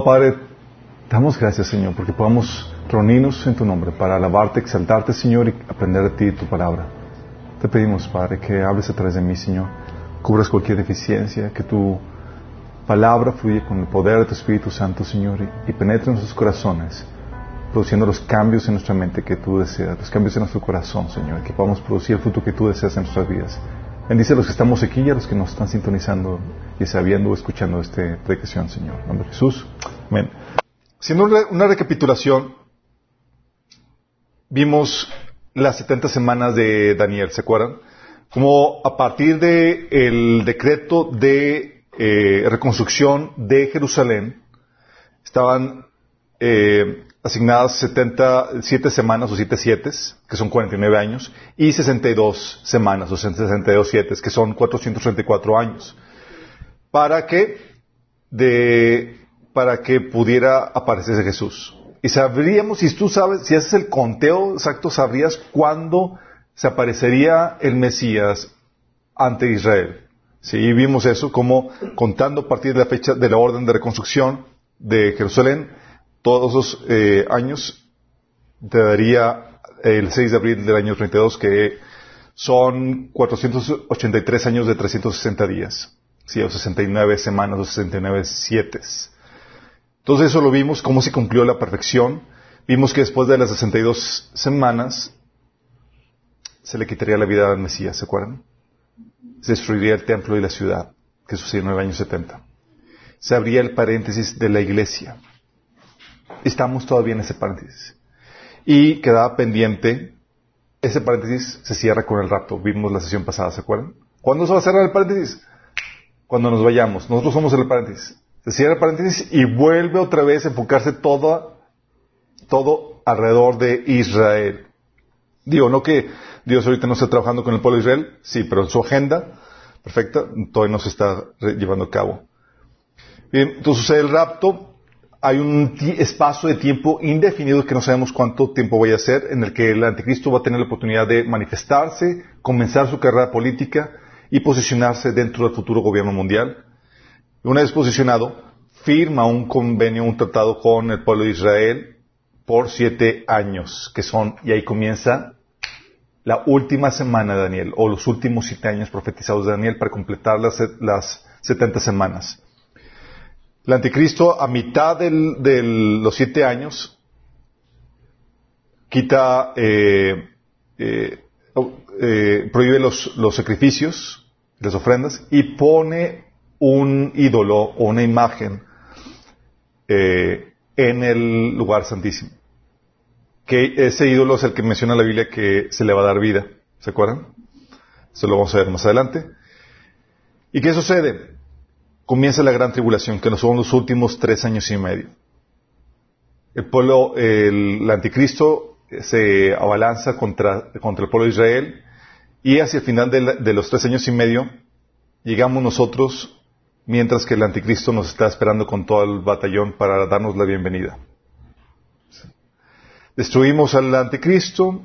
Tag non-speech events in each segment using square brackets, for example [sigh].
Padre, damos gracias, Señor, porque podamos reunirnos en tu nombre para alabarte, exaltarte, Señor, y aprender de ti y tu palabra. Te pedimos, Padre, que hables a través de mí, Señor. Cubras cualquier deficiencia, que tu palabra fluya con el poder de tu Espíritu Santo, Señor, y, y penetre en nuestros corazones, produciendo los cambios en nuestra mente que tú deseas, los cambios en nuestro corazón, Señor, que podamos producir el fruto que tú deseas en nuestras vidas. Bendice a los que estamos aquí y a los que nos están sintonizando y sabiendo escuchando esta predicación, Señor. En nombre de Jesús. Amén. Haciendo una, recapitulación, vimos las 70 semanas de Daniel, ¿se acuerdan? Como a partir del el decreto de eh, reconstrucción de Jerusalén, estaban eh, asignadas 77 semanas o 7 siete, que son 49 años, y 62 semanas o 62 siete, que son 434 años, para que, de, para que pudiera aparecerse Jesús. Y sabríamos, si tú sabes, si haces el conteo exacto, sabrías cuándo se aparecería el Mesías ante Israel. Sí, vimos eso como contando a partir de la fecha de la orden de reconstrucción de Jerusalén, todos esos eh, años te daría el 6 de abril del año 32, que son 483 años de 360 días. Sí, o 69 semanas o 69 siete. Entonces eso lo vimos, cómo se cumplió la perfección. Vimos que después de las 62 semanas se le quitaría la vida al Mesías, ¿se acuerdan? Se destruiría el templo y la ciudad, que sucedió en el año 70. Se abría el paréntesis de la iglesia. Estamos todavía en ese paréntesis. Y quedaba pendiente, ese paréntesis se cierra con el rapto. Vimos la sesión pasada, ¿se acuerdan? ¿Cuándo se va a cerrar el paréntesis? Cuando nos vayamos. Nosotros somos el paréntesis. Se cierra el paréntesis y vuelve otra vez a enfocarse todo, todo alrededor de Israel. Digo, no que Dios ahorita no esté trabajando con el pueblo de Israel, sí, pero en su agenda perfecta todavía no se está llevando a cabo. Bien, entonces sucede el rapto, hay un espacio de tiempo indefinido que no sabemos cuánto tiempo vaya a ser, en el que el anticristo va a tener la oportunidad de manifestarse, comenzar su carrera política y posicionarse dentro del futuro gobierno mundial. Una vez posicionado, firma un convenio, un tratado con el pueblo de Israel por siete años, que son, y ahí comienza la última semana de Daniel, o los últimos siete años profetizados de Daniel para completar las, las 70 semanas. El anticristo, a mitad de los siete años, quita, eh, eh, eh, prohíbe los sacrificios, las ofrendas, y pone un ídolo o una imagen eh, en el lugar santísimo. Que ese ídolo es el que menciona la Biblia que se le va a dar vida. ¿Se acuerdan? Eso lo vamos a ver más adelante. ¿Y qué sucede? Comienza la gran tribulación, que son los últimos tres años y medio. El pueblo, el, anticristo se abalanza contra, contra, el pueblo de Israel y hacia el final de, los tres años y medio llegamos nosotros mientras que el anticristo nos está esperando con todo el batallón para darnos la bienvenida. Destruimos al anticristo,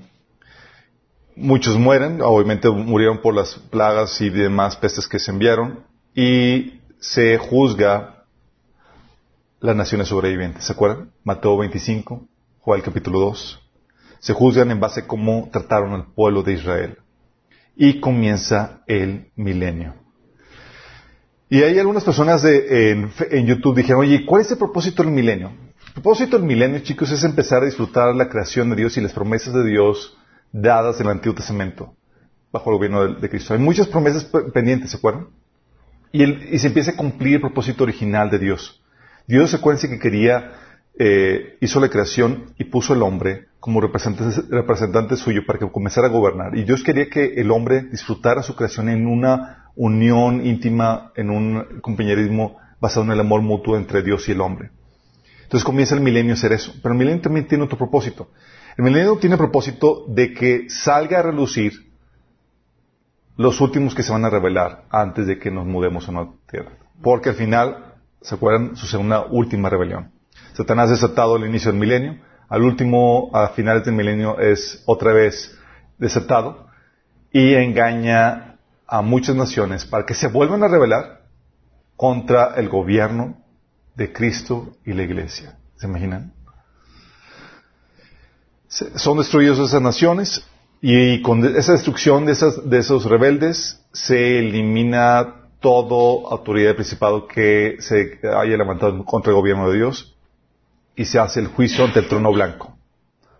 muchos mueren, obviamente murieron por las plagas y demás pestes que se enviaron, y se juzga las naciones sobrevivientes. ¿Se acuerdan? Mateo 25, Juan capítulo 2. Se juzgan en base a cómo trataron al pueblo de Israel. Y comienza el milenio. Y hay algunas personas de, en, YouTube dijeron, oye, ¿cuál es el propósito del milenio? El propósito del milenio, chicos, es empezar a disfrutar la creación de Dios y las promesas de Dios dadas en el Antiguo Testamento, bajo el gobierno de, Cristo. Hay muchas promesas pendientes, ¿se acuerdan? Y, se empieza a cumplir el propósito original de Dios. Dios, se acuerdan que quería, eh, hizo la creación y puso al hombre como representante, representante suyo para que comenzara a gobernar. Y Dios quería que el hombre disfrutara su creación en una unión íntima, en un compañerismo basado en el amor mutuo entre Dios y el hombre. Entonces comienza el milenio a hacer eso. Pero el milenio también tiene otro propósito. El milenio tiene el propósito de que salga a relucir los últimos que se van a revelar antes de que nos mudemos a una tierra. Porque al final, ¿se acuerdan? Sucede una última rebelión. Satanás es desatado al inicio del milenio, al último, a finales del milenio es otra vez desatado y engaña a muchas naciones para que se vuelvan a rebelar contra el gobierno de Cristo y la iglesia. ¿Se imaginan? Son destruidos esas naciones y con esa destrucción de, de esos rebeldes se elimina toda autoridad de principado que se haya levantado contra el gobierno de Dios y se hace el juicio ante el trono blanco.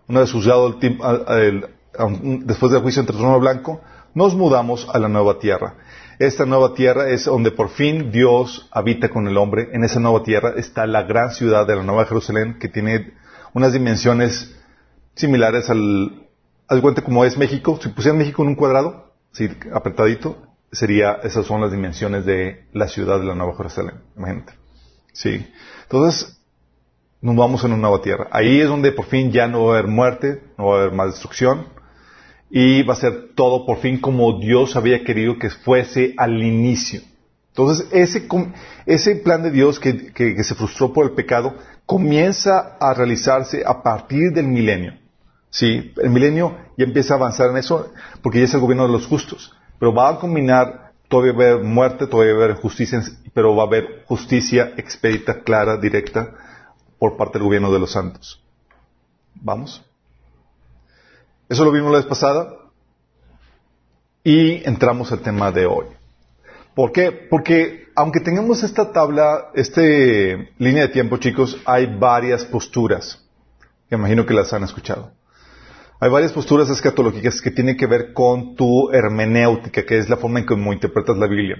Una vez juzgado el, después del juicio ante el trono blanco, nos mudamos a la nueva tierra. Esta nueva tierra es donde por fin Dios habita con el hombre. En esa nueva tierra está la gran ciudad de la Nueva Jerusalén que tiene unas dimensiones similares al, al cuenta como es México. Si pusieran México en un cuadrado, sí, apretadito, sería, esas son las dimensiones de la ciudad de la Nueva Jerusalén. Imagínate. Sí. Entonces, nos vamos en una nueva tierra. Ahí es donde por fin ya no va a haber muerte, no va a haber más destrucción y va a ser todo por fin como Dios había querido que fuese al inicio. Entonces, ese, ese plan de Dios que, que, se frustró por el pecado comienza a realizarse a partir del milenio. Sí, el milenio ya empieza a avanzar en eso porque ya es el gobierno de los justos. Pero va a combinar, todavía va a haber muerte, todavía va a haber justicia, pero va a haber justicia expedita, clara, directa por parte del gobierno de los santos. ¿Vamos? Eso lo vimos la vez pasada. Y entramos al tema de hoy. ¿Por qué? Porque aunque tengamos esta tabla, esta línea de tiempo, chicos, hay varias posturas. Que imagino que las han escuchado. Hay varias posturas escatológicas que tienen que ver con tu hermenéutica, que es la forma en cómo interpretas la Biblia.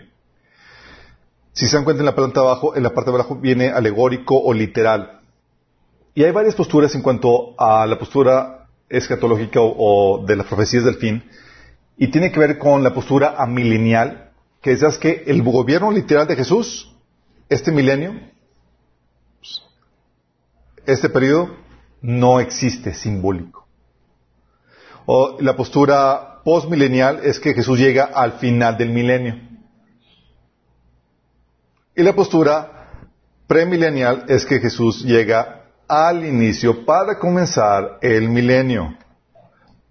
Si se dan cuenta en la planta abajo, en la parte de abajo viene alegórico o literal. Y hay varias posturas en cuanto a la postura escatológica o, de las profecías del fin, y tiene que ver con la postura amilenial, que es que el gobierno literal de Jesús, este milenio, este periodo, no existe simbólico. O la postura postmilenial es que Jesús llega al final del milenio. Y la postura premilenial es que Jesús llega al inicio para comenzar el milenio.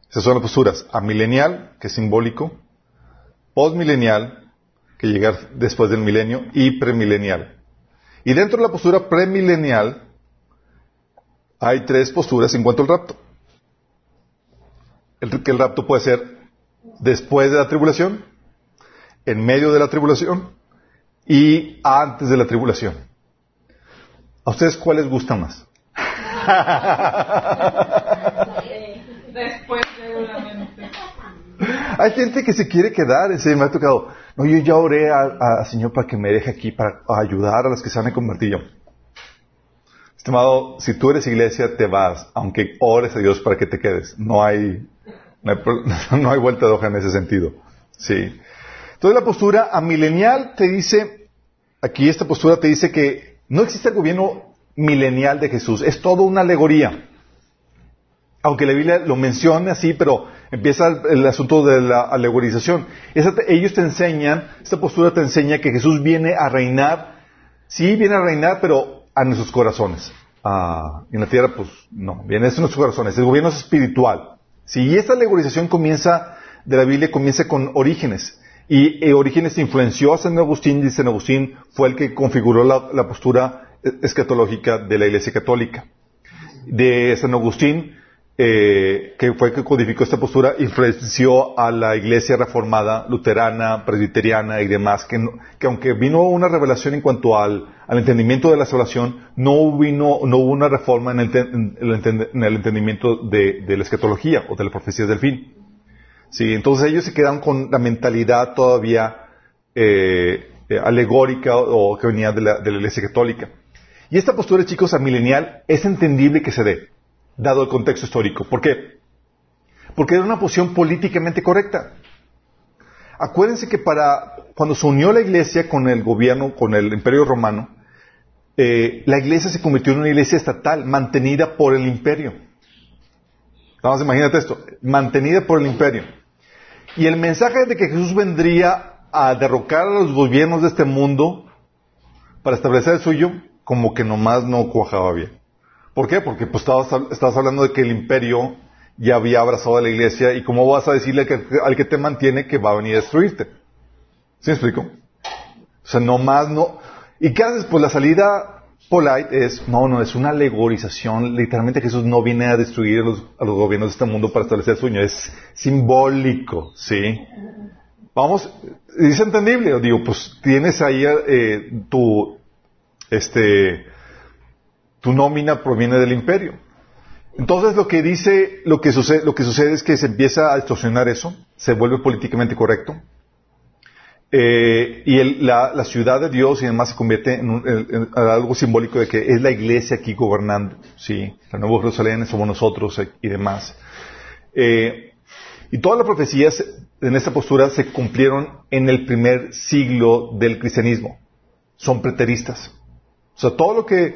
Esas son las posturas. Amilenial, que es simbólico, postmilenial, que llega después del milenio, y premilenial. Y dentro de la postura premilenial hay tres posturas en cuanto al rapto. El, que el rapto puede ser después de la tribulación, en medio de la tribulación y antes de la tribulación. ¿A ustedes cuál les gusta más? [laughs] Después, seguramente. Hay gente que se quiere quedar, ese me ha tocado. No, yo ya oré al Señor para que me deje aquí, para ayudar a los que se van a convertir. Yo, estimado, si tú eres iglesia, te vas, aunque ores a Dios para que te quedes. No hay, no hay, [laughs] no hay vuelta de hoja en ese sentido. Sí. Entonces la postura amilenial te dice, aquí esta postura te dice que no existe el gobierno milenial de Jesús. Es todo una alegoría. Aunque la Biblia lo menciona así, pero empieza el, asunto de la alegorización. ellos te enseñan, esta postura te enseña que Jesús viene a reinar. Sí, viene a reinar, pero a nuestros corazones. Ah, en la tierra, pues no, viene a nuestros corazones. El gobierno es espiritual. Sí, y esta alegorización comienza, de la Biblia comienza con Orígenes. Y eh, Orígenes influenció a San Agustín y San Agustín fue el que configuró la postura escatológica de la Iglesia Católica. De San Agustín, eh, que fue el que codificó esta postura, influenció a la Iglesia reformada, luterana, presbiteriana y demás, que, que aunque vino una revelación en cuanto al, entendimiento de la salvación, no, vino, no hubo una reforma en el, entendimiento de, la escatología o de las profecías del fin. Sí, entonces ellos se quedan con la mentalidad todavía eh, eh, alegórica o que venía de la, de la Iglesia Católica. Y esta postura, chicos, amilenial es entendible que se dé, dado el contexto histórico. ¿Por qué? Porque era una posición políticamente correcta. Acuérdense que para cuando se unió la iglesia con el gobierno, con el imperio romano, eh, la iglesia se convirtió en una iglesia estatal, mantenida por el imperio. Vamos, imagínate esto, mantenida por el imperio. Y el mensaje de que Jesús vendría a derrocar a los gobiernos de este mundo para establecer el suyo, como que nomás no cuajaba bien. ¿Por qué? Porque pues estabas, hablando de que el imperio ya había abrazado a la iglesia y cómo vas a decirle al que, te mantiene que va a venir a destruirte. ¿Sí me explico? O sea, nomás no. ¿Y qué haces? Pues la salida polite es, no, no, es una alegorización. Literalmente Jesús no viene a destruir a los, a los gobiernos de este mundo para establecer sueño. Es simbólico, ¿sí? Vamos, es entendible. Digo, pues tienes ahí eh, tu, este, tu nómina proviene del imperio. Entonces lo que dice, lo que sucede, lo que sucede es que se empieza a distorsionar eso, se vuelve políticamente correcto, eh, y la, ciudad de Dios y demás se convierte en, algo simbólico de que es la iglesia aquí gobernando, ¿sí? La Nueva Jerusalén somos nosotros y demás. Eh, y todas las profecías en esta postura se cumplieron en el primer siglo del cristianismo. Son preteristas. O sea, todo lo que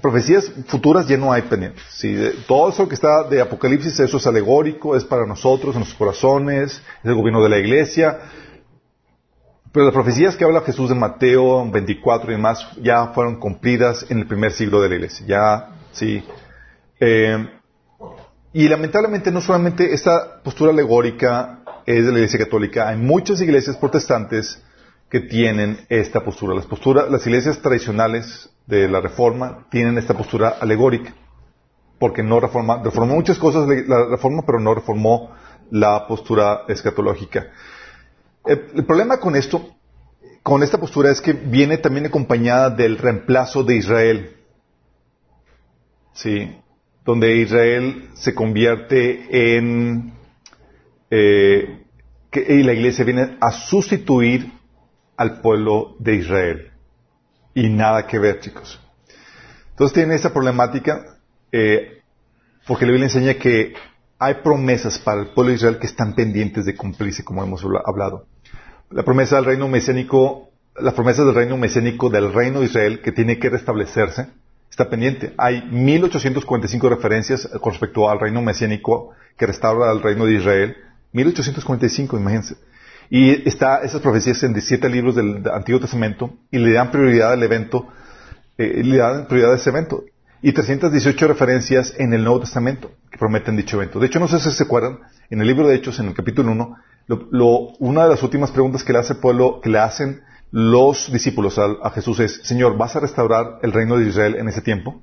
profecías futuras ya no hay pendientes. ¿sí? todo eso que está de Apocalipsis, eso es alegórico, es para nosotros, en nuestros corazones, es el gobierno de la iglesia. Pero las profecías que habla Jesús de Mateo 24 y demás ya fueron cumplidas en el primer siglo de la iglesia. Ya, sí. Eh, y lamentablemente no solamente esta postura alegórica es de la iglesia católica, hay muchas iglesias protestantes que tienen esta postura. Las posturas, las iglesias tradicionales de la reforma tienen esta postura alegórica. Porque no reforma, reformó muchas cosas la reforma, pero no reformó la postura escatológica. El, problema con esto, con esta postura, es que viene también acompañada del reemplazo de Israel. Sí, donde Israel se convierte en eh, que, y la iglesia viene a sustituir al pueblo de Israel. Y nada que ver, chicos. Entonces tiene esa problemática eh, porque la Biblia enseña que hay promesas para el pueblo de Israel que están pendientes de cumplirse, como hemos hablado la promesa del reino mesiánico, las promesas del reino mesiánico del reino de Israel que tiene que restablecerse, está pendiente. Hay 1845 referencias con respecto al reino mesiánico que restaura al reino de Israel. 1845, imagínense. Y está esas profecías en 17 libros del Antiguo Testamento y le dan prioridad al evento, eh, le dan prioridad a ese evento. Y 318 referencias en el Nuevo Testamento que prometen dicho evento. De hecho, no sé si se acuerdan, en el libro de Hechos, en el capítulo 1, una de las últimas preguntas que le hace pueblo, que le hacen los discípulos a, Jesús es, Señor, ¿vas a restaurar el reino de Israel en ese tiempo?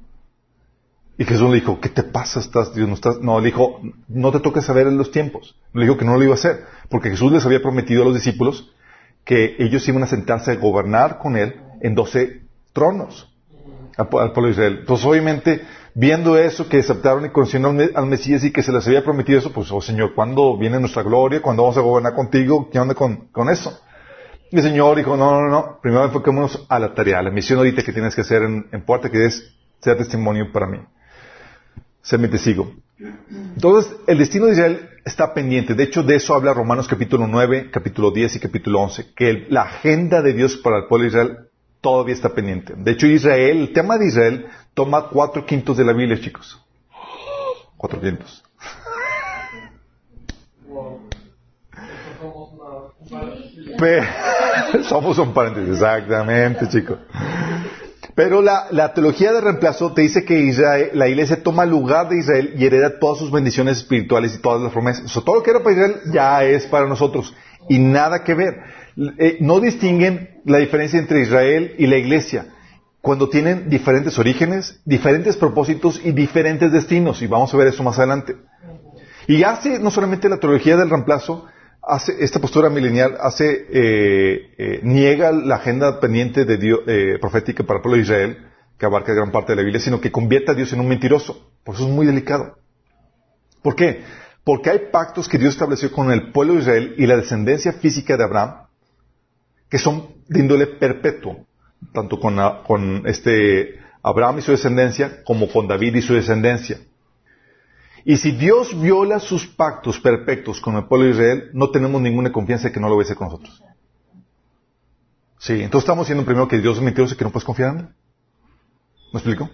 Y Jesús le dijo, ¿qué te pasa? ¿Estás, Dios, no, estás? no, le dijo, no te toques saber en los tiempos. Le dijo que no lo iba a hacer, porque Jesús les había prometido a los discípulos que ellos iban a sentarse a gobernar con él en doce tronos al, pueblo de Israel. Entonces, obviamente, viendo eso, que aceptaron y conocieron al, Mesías y que se les había prometido eso, pues, oh Señor, ¿cuándo viene nuestra gloria? ¿Cuándo vamos a gobernar contigo? ¿Qué onda con, eso? Y el Señor dijo, no, no, no, primero enfoquémonos a la tarea, a la misión ahorita que tienes que hacer en, puerta, que es ser testimonio para mí. Ser mi testigo. Entonces, el destino de Israel está pendiente. De hecho, de eso habla Romanos capítulo 9, capítulo 10 y capítulo 11, que la agenda de Dios para el pueblo de Israel todavía está pendiente. De hecho, Israel, el tema de Israel toma cuatro quintos de la Biblia, chicos. Cuatro quintos. [laughs] somos un paréntesis, exactamente, chicos. Pero la, teología de reemplazo te dice que Israel, la iglesia toma lugar de Israel y hereda todas sus bendiciones espirituales y todas las promesas. Todo lo que era para Israel ya es para nosotros. Y nada que ver. Eh, no distinguen la diferencia entre Israel y la iglesia cuando tienen diferentes orígenes, diferentes propósitos y diferentes destinos. Y vamos a ver eso más adelante. Y hace no solamente la teología del reemplazo, hace esta postura milenial, hace eh, eh, niega la agenda pendiente de Dios, profética para el pueblo de Israel, que abarca gran parte de la Biblia, sino que convierte a Dios en un mentiroso. Por eso es muy delicado. ¿Por qué? Porque hay pactos que Dios estableció con el pueblo de Israel y la descendencia física de Abraham que son de índole perpetuo, tanto con, con este Abraham y su descendencia como con David y su descendencia. Y si Dios viola sus pactos perfectos con el pueblo de Israel, no tenemos ninguna confianza de que no lo hacer con nosotros. Sí, entonces estamos diciendo primero que Dios es mentiroso y que no puedes confiar en él. ¿Me explico?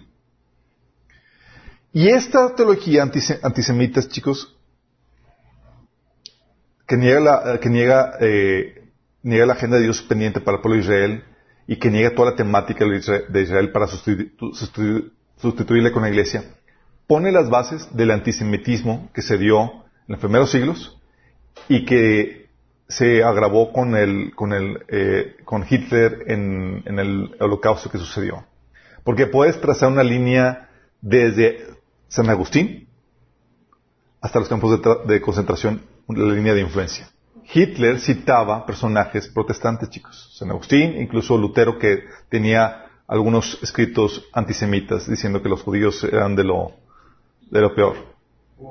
Y esta teología antisemita, chicos, que niega, la, que niega eh, niega la agenda de Dios pendiente para el pueblo de Israel y que niega toda la temática de Israel para sustituirle con la iglesia, pone las bases del antisemitismo que se dio en los primeros siglos y que se agravó con el, con el, eh, con Hitler en, el holocausto que sucedió. Porque puedes trazar una línea desde San Agustín hasta los campos de, de concentración, la línea de influencia. Hitler citaba personajes protestantes, chicos. San Agustín, incluso Lutero, que tenía algunos escritos antisemitas diciendo que los judíos eran de lo, de lo peor.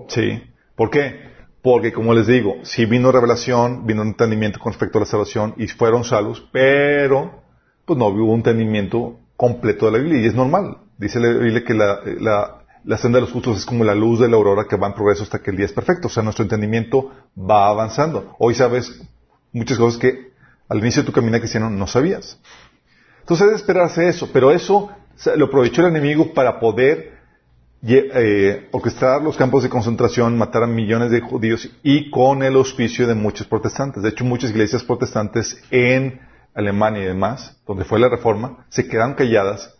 ¿Sí? ¿Por qué? Porque, como les digo, si vino revelación, vino entendimiento con respecto a la salvación y fueron salvos, pero pues no hubo un entendimiento completo de la Biblia y es normal. Dice la Biblia que la, la, senda de los justos es como la luz de la aurora que va en progreso hasta que el día es perfecto. O sea, nuestro entendimiento va avanzando. Hoy sabes muchas cosas que al inicio de tu camino cristiano no sabías. Entonces es esperarse eso, pero eso lo aprovechó el enemigo para poder eh, orquestar los campos de concentración, matar a millones de judíos y con el auspicio de muchos protestantes. De hecho, muchas iglesias protestantes en Alemania y demás, donde fue la reforma, se quedaron calladas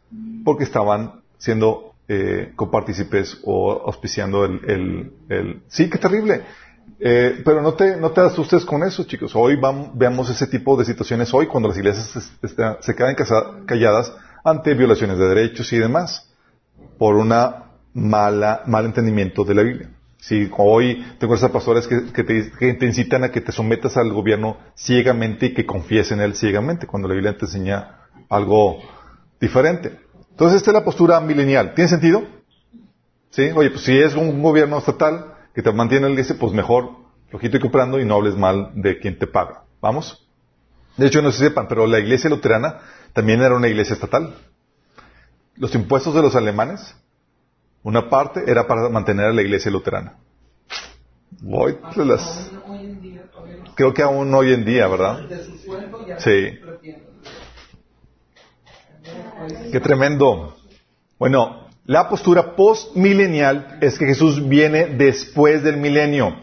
porque estaban siendo eh, copartícipes o auspiciando el, el, Sí, qué terrible. Eh, pero no te, no te asustes con eso, chicos. Hoy vamos, veamos ese tipo de situaciones hoy cuando las iglesias se, quedan calladas ante violaciones de derechos y demás por una mala, mal entendimiento de la Biblia. Si hoy tengo esas pastores que, que, te, incitan a que te sometas al gobierno ciegamente y que confíes en él ciegamente, cuando la Biblia te enseña algo diferente. Entonces, esta es la postura milenial. ¿Tiene sentido? ¿Sí? Oye, pues si es un gobierno estatal que te mantiene el dice, pues mejor flojito y comprando y no hables mal de quien te paga. ¿Vamos? De hecho, no se sepan, pero la iglesia luterana también era una iglesia estatal. Los impuestos de los alemanes, una parte era para mantener a la iglesia luterana. Creo que aún hoy en día, ¿verdad? Sí. Qué tremendo. Bueno, la postura postmilenial es que Jesús viene después del milenio.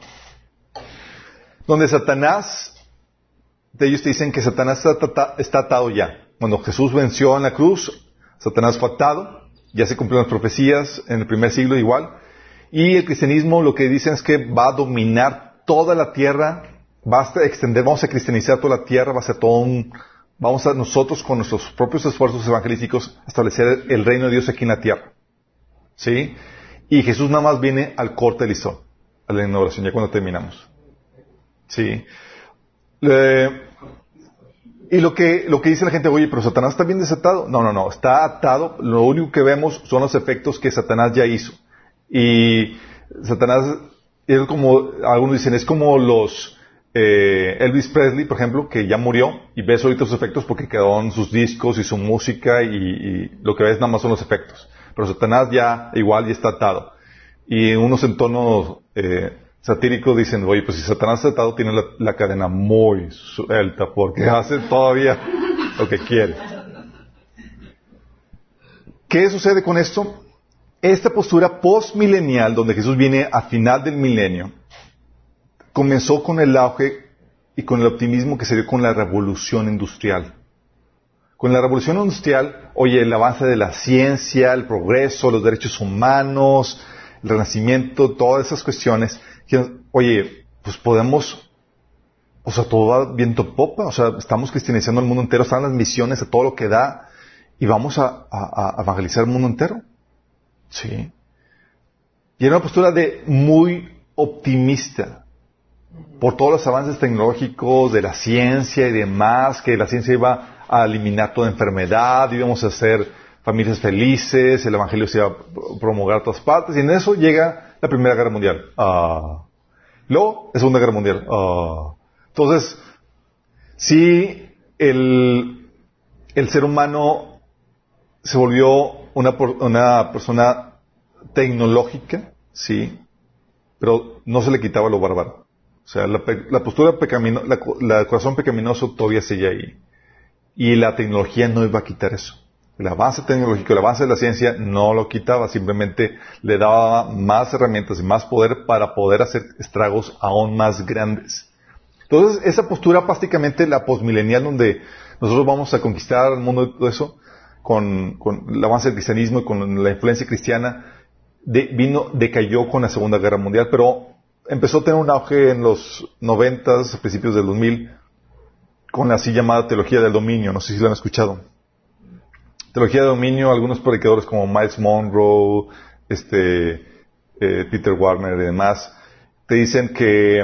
Donde Satanás, de ellos te dicen que Satanás está, atado ya. Cuando Jesús venció en la cruz, Satanás fue atado, ya se cumplieron las profecías en el primer siglo igual. Y el cristianismo lo que dicen es que va a dominar toda la tierra, va a extender, vamos a cristianizar toda la tierra, va a ser todo un, vamos a nosotros con nuestros propios esfuerzos evangelísticos establecer el reino de Dios aquí en la tierra. ¿Sí? Y Jesús nada más viene al corte de listón, a la inauguración, ya cuando terminamos. ¿Sí? Y lo que, lo que dice la gente, oye, pero Satanás está bien desatado. No, no, no, está atado. Lo único que vemos son los efectos que Satanás ya hizo. Y Satanás, es como, algunos dicen, es como los, eh, Elvis Presley, por ejemplo, que ya murió y ves ahorita sus efectos porque quedaron sus discos y su música y, lo que ves nada más son los efectos. Pero Satanás ya igual ya está atado. Y unos entornos eh, satíricos dicen, oye, pues si Satanás está atado tiene la, cadena muy suelta porque [laughs] hace todavía lo que quiere. ¿Qué sucede con esto? Esta postura postmilenial, donde Jesús viene a final del milenio, comenzó con el auge y con el optimismo que se dio con la revolución industrial. Con la revolución industrial, oye, el avance de la ciencia, el progreso, los derechos humanos, el renacimiento, todas esas cuestiones, oye, pues podemos, o sea, todo va viento popa, o sea, estamos cristianizando el mundo entero, están las misiones a todo lo que da, y vamos a, evangelizar el mundo entero. Sí. Y era una postura de muy optimista por todos los avances tecnológicos de la ciencia y demás, que la ciencia iba a eliminar toda enfermedad, íbamos a hacer familias felices, el Evangelio se iba a promulgar a todas partes, y en eso llega la Primera Guerra Mundial. Ah. Luego, la Segunda Guerra Mundial. Ah. Entonces, si el, el ser humano se volvió una, una persona tecnológica, sí, pero no se le quitaba lo bárbaro. O sea, la, postura pecaminosa, la, corazón pecaminoso todavía sigue ahí. Y la tecnología no iba a quitar eso. El avance tecnológico, el avance de la ciencia no lo quitaba, simplemente le daba más herramientas y más poder para poder hacer estragos aún más grandes. Entonces, esa postura prácticamente la posmilenial donde nosotros vamos a conquistar el mundo de todo eso, con, el avance del cristianismo y con la influencia cristiana, vino, decayó con la Segunda Guerra Mundial, pero empezó a tener un auge en los noventas, principios del 2000, con la así llamada teología del dominio. No sé si lo han escuchado. Teología de dominio, algunos predicadores como Miles Monroe, este, eh, Peter Warner y demás, te dicen que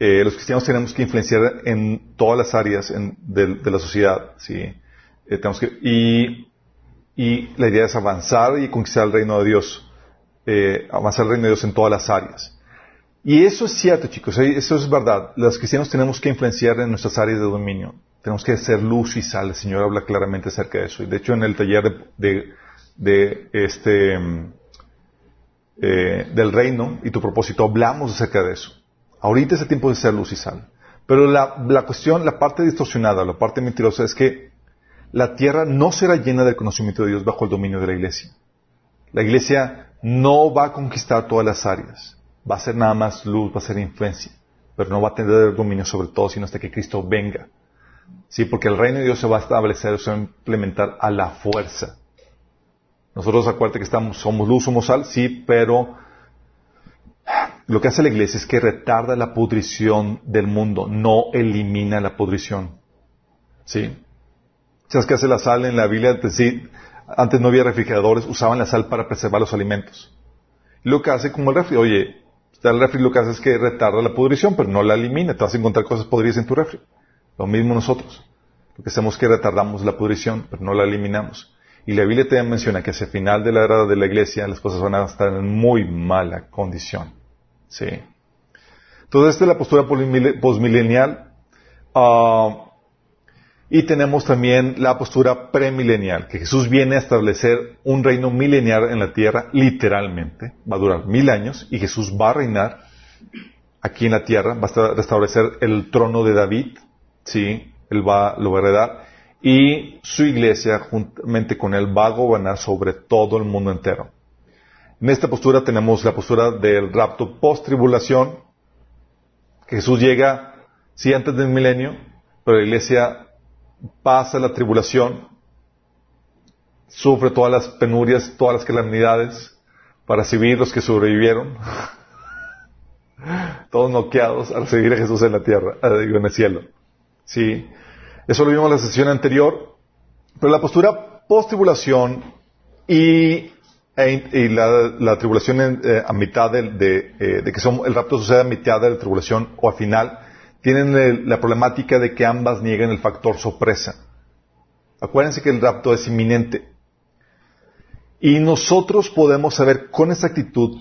eh, los cristianos tenemos que influenciar en todas las áreas de, la sociedad, ¿sí? Eh, tenemos que, y, y, la idea es avanzar y conquistar el reino de Dios, avanzar el reino de Dios en todas las áreas. Y eso es cierto, chicos, eso es verdad. Los cristianos tenemos que influenciar en nuestras áreas de dominio. Tenemos que ser luz y sal. El Señor habla claramente acerca de eso. Y de hecho, en el taller de, de, este, eh, del reino y tu propósito, hablamos acerca de eso. Ahorita es el tiempo de ser luz y sal. Pero la, la cuestión, la parte distorsionada, la parte mentirosa es que la tierra no será llena del conocimiento de Dios bajo el dominio de la iglesia. La iglesia no va a conquistar todas las áreas va a ser nada más luz, va a ser influencia, pero no va a tener dominio sobre todo sino hasta que Cristo venga. Sí, porque el reino de Dios se va a establecer, se va a implementar a la fuerza. Nosotros acuérdate que estamos, somos luz, somos sal, sí, pero lo que hace la iglesia es que retarda la pudrición del mundo, no elimina la pudrición. ¿Sí? ¿Sabes qué hace la sal en la Biblia? Sí, antes no había refrigeradores, usaban la sal para preservar los alimentos. lo que hace como el refri, oye, el refri lo que hace es que retarda la pudrición, pero no la elimina. Te vas a encontrar cosas podridas en tu refri. Lo mismo nosotros. Lo que hacemos es que retardamos la pudrición, pero no la eliminamos. Y la Biblia también menciona que hacia el final de la era de la iglesia las cosas van a estar en muy mala condición. Sí. Entonces, esta es la postura postmilenial. Uh, y tenemos también la postura premilenial, que Jesús viene a establecer un reino milenial en la tierra, literalmente, va a durar mil años, y Jesús va a reinar aquí en la tierra, va a restablecer el trono de David, sí, él va, lo heredar, y su iglesia, juntamente con él, va a gobernar sobre todo el mundo entero. En esta postura tenemos la postura del rapto post-tribulación, Jesús llega, sí, antes del milenio, pero la iglesia pasa la tribulación, sufre todas las penurias, todas las calamidades, para recibir los que sobrevivieron, [laughs] todos noqueados a recibir a Jesús en la tierra, eh, en el cielo. Sí, eso lo vimos en la sesión anterior, pero la postura post-tribulación y, e, la, tribulación eh, a mitad de, eh, de, que son, el rapto sucede a mitad de la tribulación o al final, tienen la problemática de que ambas niegan el factor sorpresa. Acuérdense que el rapto es inminente. Y nosotros podemos saber con exactitud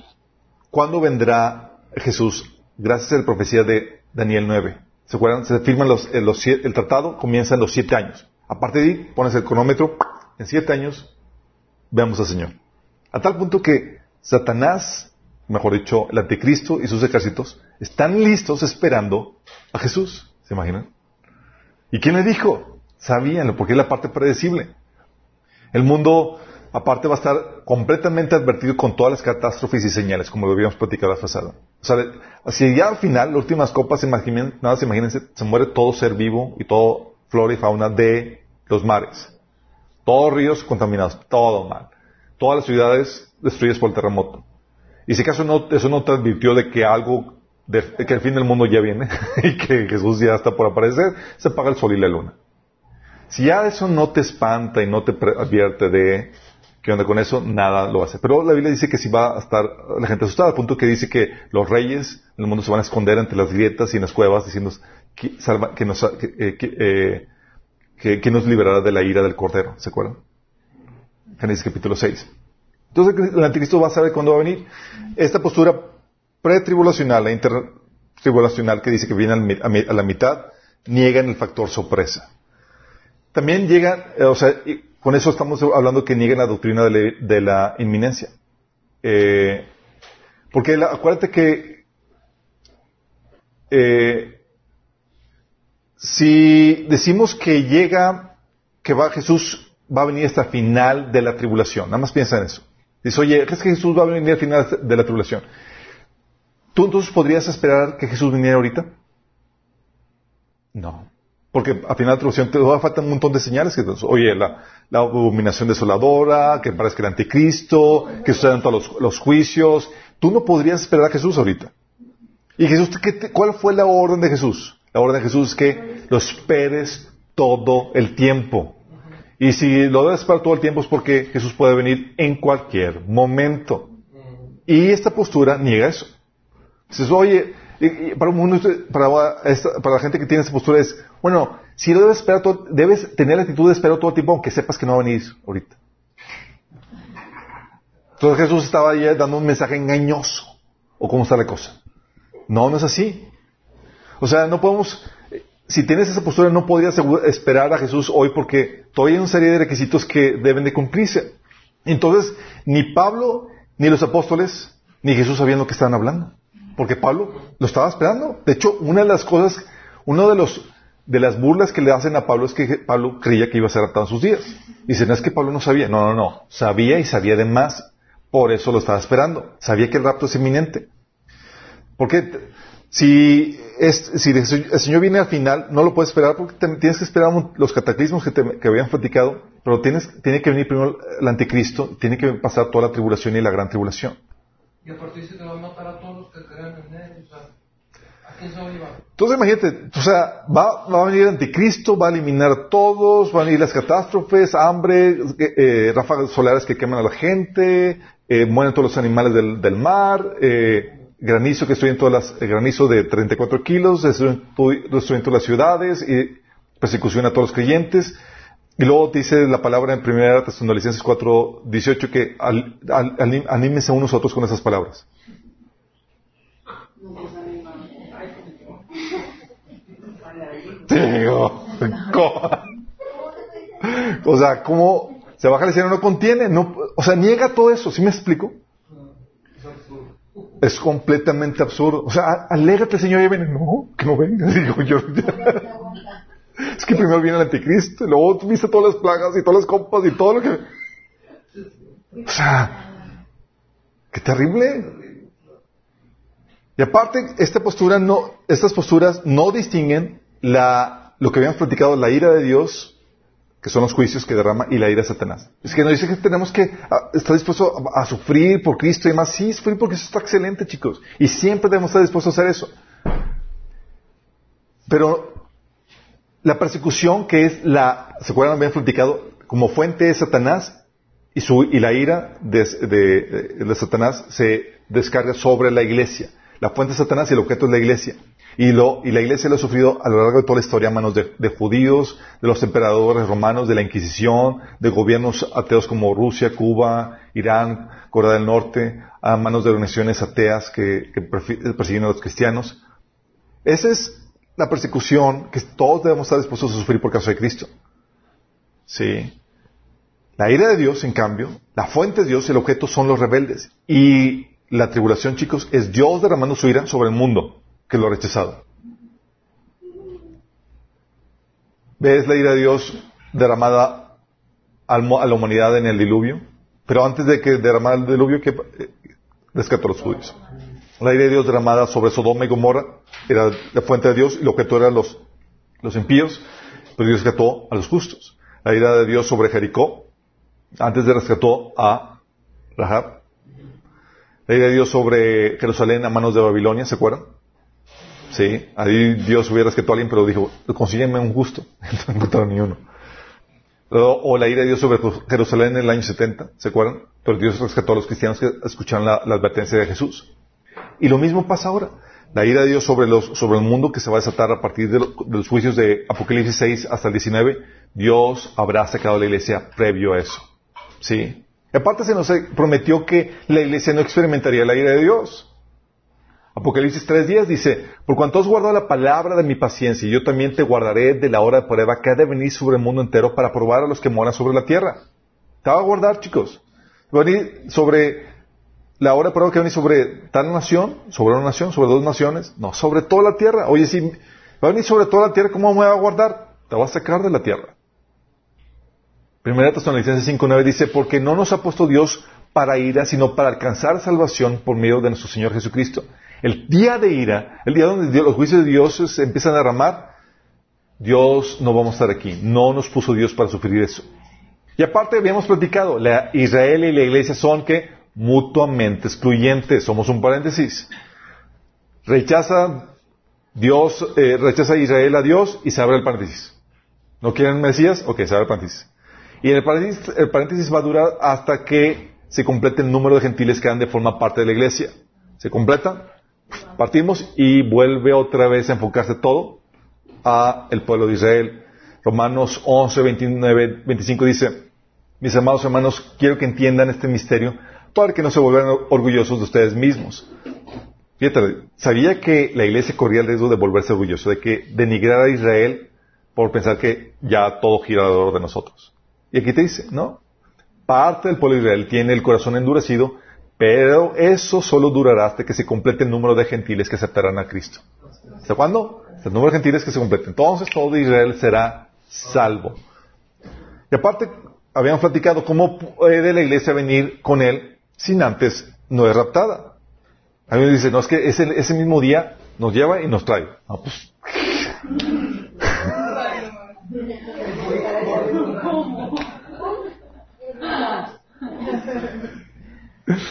cuándo vendrá Jesús, gracias a la profecía de Daniel 9. ¿Se acuerdan? Firman los, el tratado, comienza en los siete años. A partir de ahí, pones el cronómetro, en siete años, veamos al Señor. A tal punto que Satanás, mejor dicho, el anticristo y sus ejércitos, están listos esperando a Jesús. ¿Se imaginan? ¿Y quién le dijo? Sabíanlo, porque es la parte predecible. El mundo, aparte, va a estar completamente advertido con todas las catástrofes y señales, como lo habíamos platicado la pasada. O sea, si ya al final, las últimas copas, nada se imagínense, se muere todo ser vivo y todo flora y fauna de los mares. Todos ríos contaminados, todo mal. Todas las ciudades destruidas por el terremoto. Y si acaso no, eso no te advirtió de que algo de, que el fin del mundo ya viene [laughs] y que Jesús ya está por aparecer, se apaga el sol y la luna. Si ya eso no te espanta y no te advierte de qué onda con eso, nada lo hace. Pero la Biblia dice que si va a estar la gente asustada, al punto que dice que los reyes en el mundo se van a esconder entre las grietas y en las cuevas, diciendo que, nos, eh, eh, que, nos liberará de la ira del Cordero. ¿Se acuerdan? Génesis capítulo 6. Entonces el anticristo va a saber cuándo va a venir. Esta postura pretribulacional e intertribulacional que dice que viene a la mitad, niegan el factor sorpresa. También llegan, eh, o sea, con eso estamos hablando que niegan la doctrina de, la inminencia. Eh, porque acuérdate que eh, si decimos que llega, que va Jesús va a venir hasta el final de la tribulación, nada más piensa en eso. Dice, oye, ¿crees que Jesús va a venir al final de la tribulación? ¿Tú entonces podrías esperar que Jesús viniera ahorita? No. Porque al final de la traducción te va a faltar un montón de señales. Que, oye, la, abominación desoladora, que parece que el anticristo, que sucedan todos los, juicios. Tú no podrías esperar a Jesús ahorita. ¿Y Jesús, qué cuál fue la orden de Jesús? La orden de Jesús es que lo esperes todo el tiempo. Y si lo debes esperar todo el tiempo es porque Jesús puede venir en cualquier momento. Y esta postura niega eso. Dices, oye, para, para, la gente que tiene esta postura es, bueno, si lo debes esperar todo, debes tener la actitud de esperar todo el tiempo aunque sepas que no va a venir ahorita. Entonces Jesús estaba ahí dando un mensaje engañoso. ¿O cómo está la cosa? No, no es así. O sea, no podemos, si tienes esa postura, no podrías esperar a Jesús hoy porque todavía hay una serie de requisitos que deben de cumplirse. Entonces, ni Pablo, ni los apóstoles, ni Jesús sabían lo que estaban hablando. Porque Pablo lo estaba esperando. De hecho, una de las cosas, uno de los de las burlas que le hacen a Pablo es que Pablo creía que iba a ser atado en sus días. Dicen, no es que Pablo no sabía. No, no, no. Sabía y sabía de más. Por eso lo estaba esperando. Sabía que el rapto es inminente. Porque si, si el Señor viene al final, no lo puedes esperar porque tienes que esperar los cataclismos que, te, habían platicado, pero tienes, tiene que venir primero el anticristo, tiene que pasar toda la tribulación y la gran tribulación. Y a partir de va a matar a todos los que crean en él. ¿a quién se va a llevar? Entonces imagínate, o sea, va, a venir anticristo, va a eliminar a todos, van a venir las catástrofes, hambre, eh, ráfagas solares que queman a la gente, eh, mueren todos los animales del, del mar, eh, granizo que destruyen todas las, eh, granizo de 34 kilos, destruyen, destruyen todas las ciudades y persecución a todos los creyentes. Y luego dice la palabra en 1 Tesalonicenses 4, 18 que al, al, anímense unos a otros con esas palabras. o sea, ¿cómo se baja el cielo no contiene? No, o sea, niega todo eso, ¿sí me explico? Es completamente absurdo. O sea, alégate, Señor, y ven. No, que no venga. [laughs] Digo yo. Es que primero viene el anticristo, y luego viste todas las plagas y todas las copas y todo lo que... O sea, qué terrible. Y aparte, esta postura no, estas posturas no distinguen la, lo que habían platicado, la ira de Dios que son los juicios que derrama y la ira de Satanás. Es que nos dice que tenemos que ah, estar dispuestos a, sufrir por Cristo y más. Sí, sufrir porque eso está excelente, chicos. Y siempre debemos estar dispuestos a hacer eso. Pero la persecución que es la, ¿se acuerdan? Habían platicado, como fuente de Satanás y, su, y la ira de, de Satanás se descarga sobre la iglesia. La fuente de Satanás y el objeto es la iglesia. Y, lo, y la iglesia lo ha sufrido a lo largo de toda la historia a manos de, judíos, de los emperadores romanos, de la Inquisición, de gobiernos ateos como Rusia, Cuba, Irán, Corea del Norte, a manos de organizaciones ateas que, que persiguen a los cristianos. Esa es la persecución que todos debemos estar dispuestos a sufrir por causa de Cristo. Sí. La ira de Dios, en cambio, la fuente de Dios, el objeto son los rebeldes. Y la tribulación, chicos, es Dios derramando su ira sobre el mundo que lo ha rechazado. ¿Ves la ira de Dios derramada a la humanidad en el diluvio? Pero antes de que derramara el diluvio, que eh, rescató a los judíos. La ira de Dios derramada sobre Sodoma y Gomorra era la fuente de Dios y lo que eran los, los impíos, pero Dios rescató a los justos. La ira de Dios sobre Jericó, antes de rescató a Rahab. La ira de Dios sobre Jerusalén a manos de Babilonia, ¿se acuerdan? Sí, ahí Dios hubiera rescatado a alguien, pero dijo, consígueme un justo. [laughs] no encontraron ni uno. O, la ira de Dios sobre Jerusalén en el año 70, ¿se acuerdan? Pero Dios rescató a los cristianos que escucharon la, advertencia de Jesús. Y lo mismo pasa ahora. La ira de Dios sobre, el mundo que se va a desatar a partir de, los juicios de Apocalipsis 6 hasta el 19, Dios habrá sacado la iglesia previo a eso. ¿Sí? Aparte se nos prometió que la iglesia no experimentaría la ira de Dios. Apocalipsis tres días dice, por cuanto has guardado la palabra de mi paciencia, yo también te guardaré de la hora de prueba que ha de venir sobre el mundo entero para probar a los que moran sobre la tierra. Te va a guardar, chicos. Va a venir sobre la hora de prueba que venir sobre tal nación, sobre una nación, sobre dos naciones, no, sobre toda la tierra. Oye, si va a venir sobre toda la tierra, ¿cómo me va a guardar? Te va a sacar de la tierra. Primera Tesalonicenses 5.9 dice, porque no nos ha puesto Dios para ira, sino para alcanzar salvación por medio de nuestro Señor Jesucristo el día de ira, el día donde los juicios de Dios se empiezan a derramar, Dios no vamos a estar aquí. No nos puso Dios para sufrir eso. Y aparte habíamos platicado, la Israel y la iglesia son que mutuamente excluyentes. Somos un paréntesis. Rechaza Dios, eh, rechaza Israel a Dios y se abre el paréntesis. ¿No quieren Mesías? Ok, se abre el paréntesis. Y el paréntesis, el paréntesis va a durar hasta que se complete el número de gentiles que dan de forma parte de la iglesia. Se completa, partimos y vuelve otra vez a enfocarse todo a el pueblo de Israel. Romanos 11, 29, 25 dice, mis amados hermanos, quiero que entiendan este misterio para que no se vuelvan orgullosos de ustedes mismos. Fíjate, sabía que la iglesia corría el riesgo de volverse orgulloso, de que denigrar a Israel por pensar que ya todo gira alrededor de nosotros. Y aquí te dice, ¿no? Parte del pueblo de Israel tiene el corazón endurecido, pero eso solo durará hasta que se complete el número de gentiles que aceptarán a Cristo. ¿Hasta cuándo? Hasta el número de gentiles que se complete. Entonces todo Israel será salvo. Y aparte, habíamos platicado cómo puede la iglesia venir con él sin antes no es raptada. Alguien dice, no, es que ese, ese mismo día nos lleva y nos trae. No, pues. [laughs]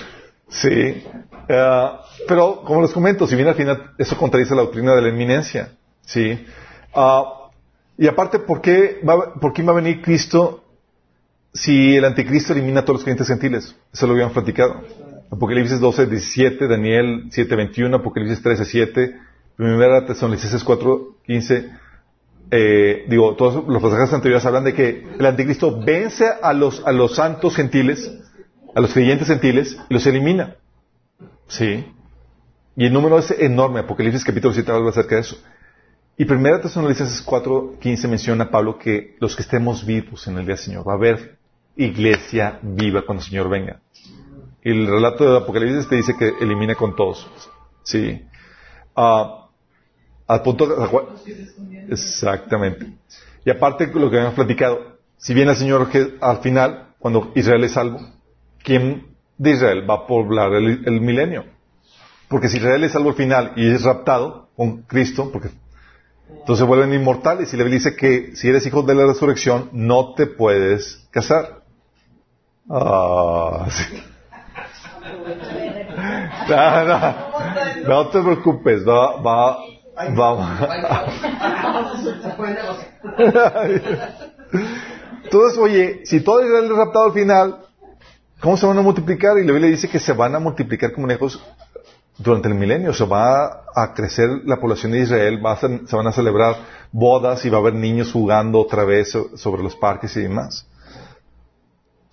Sí. Uh, pero, como les comento, si bien al final eso contradice la doctrina de la inminencia. Sí. Uh, y aparte, ¿por qué, va, ¿por qué va a venir Cristo si el anticristo elimina a todos los creyentes gentiles? Eso lo habíamos platicado. Apocalipsis 12, 17, Daniel 7, 21, Apocalipsis 13, 7, Primera Tesalonicenses 4, 15. Eh, digo, todos los pasajes anteriores hablan de que el anticristo vence a los, a los santos gentiles, a los creyentes gentiles, y los elimina. Sí. Y el número es enorme. Apocalipsis capítulo 7 habla acerca de eso. Y Primera Tesalonicenses 4, 15 menciona a Pablo que los que estemos vivos en el día del Señor, va a haber iglesia viva cuando el Señor venga. Y el relato de Apocalipsis te dice que elimina con todos. Sí. Uh, al punto exactamente. Y aparte lo que habíamos platicado, si viene el Señor al final, cuando Israel es salvo, ¿quién de Israel va a poblar el, el milenio? Porque si Israel es salvo al final y es raptado con Cristo, porque entonces vuelven inmortales. Y le dice que si eres hijo de la resurrección, no te puedes casar. Sí. No, no, no te preocupes, va, va, va. Entonces, oye, si todo Israel es raptado al final, ¿cómo se van a multiplicar? Y la Biblia dice que se van a multiplicar como lejos durante el milenio. Se va a crecer la población de Israel, va a ser, se van a celebrar bodas y va a haber niños jugando otra vez sobre los parques y demás.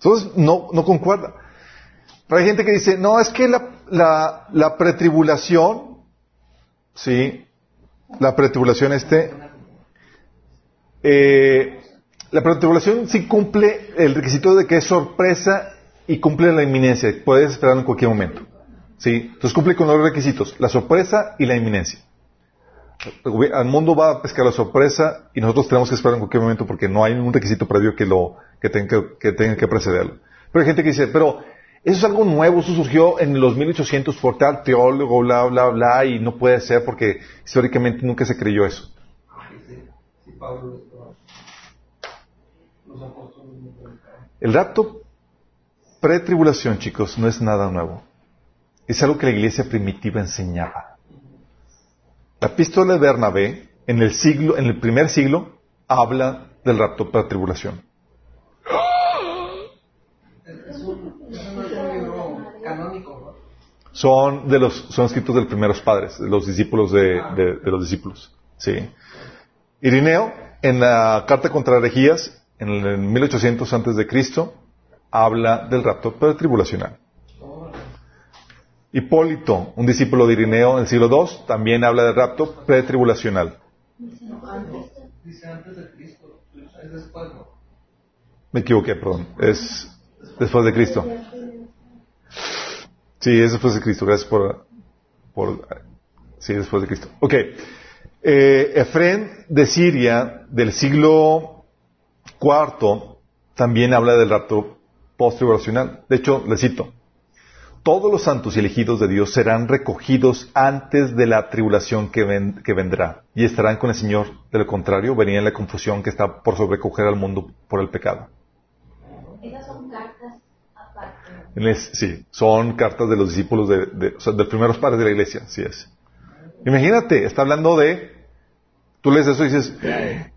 Entonces, no, no concuerda. Pero hay gente que dice, no, es que la, la, la pretribulación, sí, la pretribulación este, eh, la pretribulación sí cumple el requisito de que es sorpresa y cumple la inminencia, puedes esperar en cualquier momento. ¿Sí? Entonces cumple con los requisitos, la sorpresa y la inminencia. El mundo va a pescar la sorpresa y nosotros tenemos que esperar en cualquier momento porque no hay ningún requisito previo que lo que tenga que, que tenga que precederlo. Pero hay gente que dice, pero eso es algo nuevo, eso surgió en los 1800 por tal teólogo, bla, bla, bla, y no puede ser porque históricamente nunca se creyó eso. El rapto pre-tribulación, chicos, no es nada nuevo. Es algo que la iglesia primitiva enseñaba. La epístola de Bernabé, en el siglo, en el primer siglo, habla del rapto pre-tribulación. son de los son escritos de los primeros padres, de los discípulos de, los discípulos. Sí. Irineo, en la carta contra herejías, en el 1800 antes de Cristo, habla del rapto pretribulacional. Hipólito, un discípulo de Irineo en el siglo II, también habla del rapto pretribulacional. Dice antes de Cristo, es después, Me equivoqué, perdón. Es después de Cristo. Sí, es después de Cristo. Gracias por, por sí, después de Cristo. Ok. Eh, de Siria, del siglo IV, también habla del rapto post-tribulacional. De hecho, le cito. Todos los santos y elegidos de Dios serán recogidos antes de la tribulación que, que vendrá y estarán con el Señor. De lo contrario, venía la confusión que está por sobrecoger al mundo por el pecado. Esas son cartas sí, son cartas de los discípulos de, de, o sea, de los primeros padres de la iglesia, así es. Imagínate, está hablando de, tú lees eso y dices,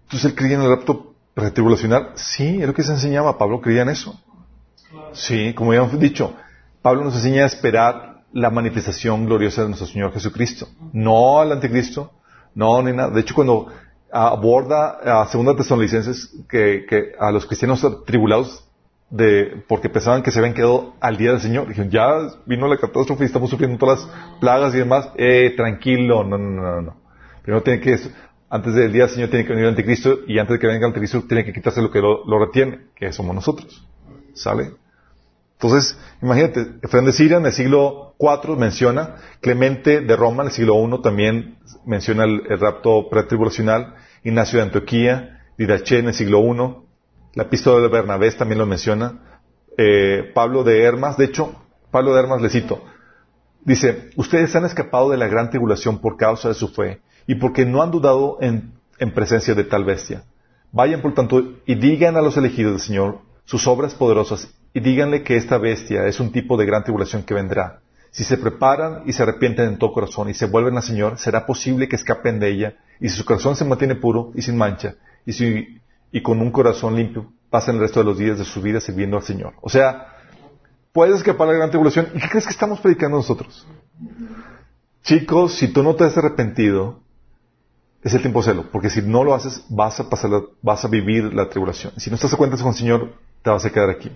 tú el creyente en el rapto pretribulacional, sí, es lo que se enseñaba. Pablo creía en eso. Sí, como ya dicho, Pablo nos enseña a esperar la manifestación gloriosa de nuestro Señor Jesucristo. No al anticristo, no ni nada. De hecho, cuando aborda a segunda Tesalonicenses que, que a los cristianos tribulados de, porque pensaban que se habían quedado al día del Señor. Dijeron, ya vino la catástrofe y estamos sufriendo todas las plagas y demás. Eh, tranquilo, no, no, no, no. Primero tiene que, antes del día del Señor tiene que venir el anticristo y antes de que venga el anticristo tiene que quitarse lo que lo, retiene, que somos nosotros. ¿Sale? Entonces, imagínate, Efraín de Siria en el siglo IV menciona, Clemente de Roma en el siglo I también menciona el, rapto pretribulacional, Ignacio de Antioquía, Didache en el siglo I, la epístola de Bernabé también lo menciona. Eh, Pablo de Hermas, de hecho, Pablo de Hermas le cito. Dice, ustedes han escapado de la gran tribulación por causa de su fe y porque no han dudado en, en presencia de tal bestia. Vayan, por tanto, y digan a los elegidos del Señor sus obras poderosas y díganle que esta bestia es un tipo de gran tribulación que vendrá. Si se preparan y se arrepienten en todo corazón y se vuelven al Señor, será posible que escapen de ella. Y si su corazón se mantiene puro y sin mancha, y con un corazón limpio pasen el resto de los días de su vida sirviendo al Señor. O sea, puedes escapar la gran tribulación. ¿Y qué crees que estamos predicando nosotros? Chicos, si tú no te has arrepentido, es el tiempo de hacerlo, porque si no lo haces, vas a pasar, vas a vivir la tribulación. Si no estás a cuentas con el Señor, te vas a quedar aquí.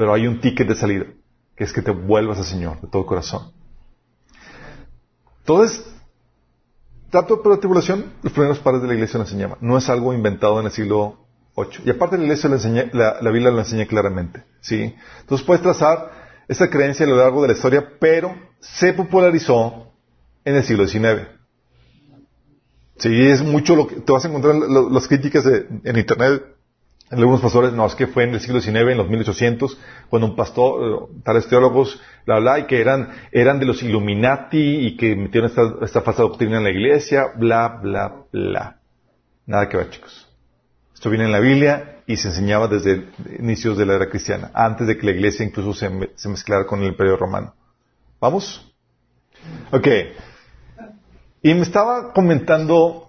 Pero hay un ticket de salida, que es que te vuelvas al Señor de todo corazón. Entonces, trato de la tribulación, los primeros padres de la iglesia lo enseñaban. No es algo inventado en el siglo y aparte la iglesia la, Biblia lo enseña claramente. ¿sí? Entonces puedes trazar esta creencia a lo largo de la historia, pero se popularizó en el siglo XIX. Sí, es mucho lo que te vas a encontrar las críticas en internet. Algunos pastores, no, es que fue en el siglo XIX, en los 1800, cuando un pastor, eh, tales teólogos, bla, bla, y que eran, eran de los Illuminati y que metieron esta, esta falsa doctrina en la iglesia, bla, bla, bla. Nada que ver, chicos. Esto viene en la Biblia y se enseñaba desde inicios de la era cristiana, antes de que la iglesia incluso se, mezclara con el imperio romano. ¿Vamos? Ok. Y me estaba comentando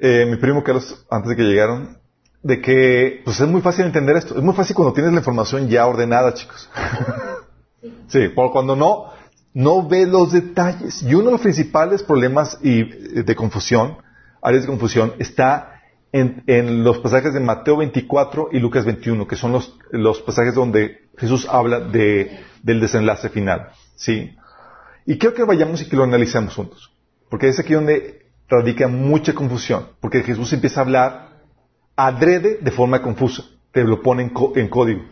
eh, mi primo Carlos, antes de que llegaron, de que pues es muy fácil entender esto. Es muy fácil cuando tienes la información ya ordenada, chicos. sí, [laughs] por cuando no, no ve los detalles. Y uno de los principales problemas y, de confusión, áreas de confusión, está en, los pasajes de Mateo 24 y Lucas 21, que son los, los pasajes donde Jesús habla de, del desenlace final. ¿sí? Y quiero que vayamos y que lo analicemos juntos. Porque es aquí donde radica mucha confusión. Porque Jesús empieza a hablar adrede de forma confusa. Te lo pone en, código.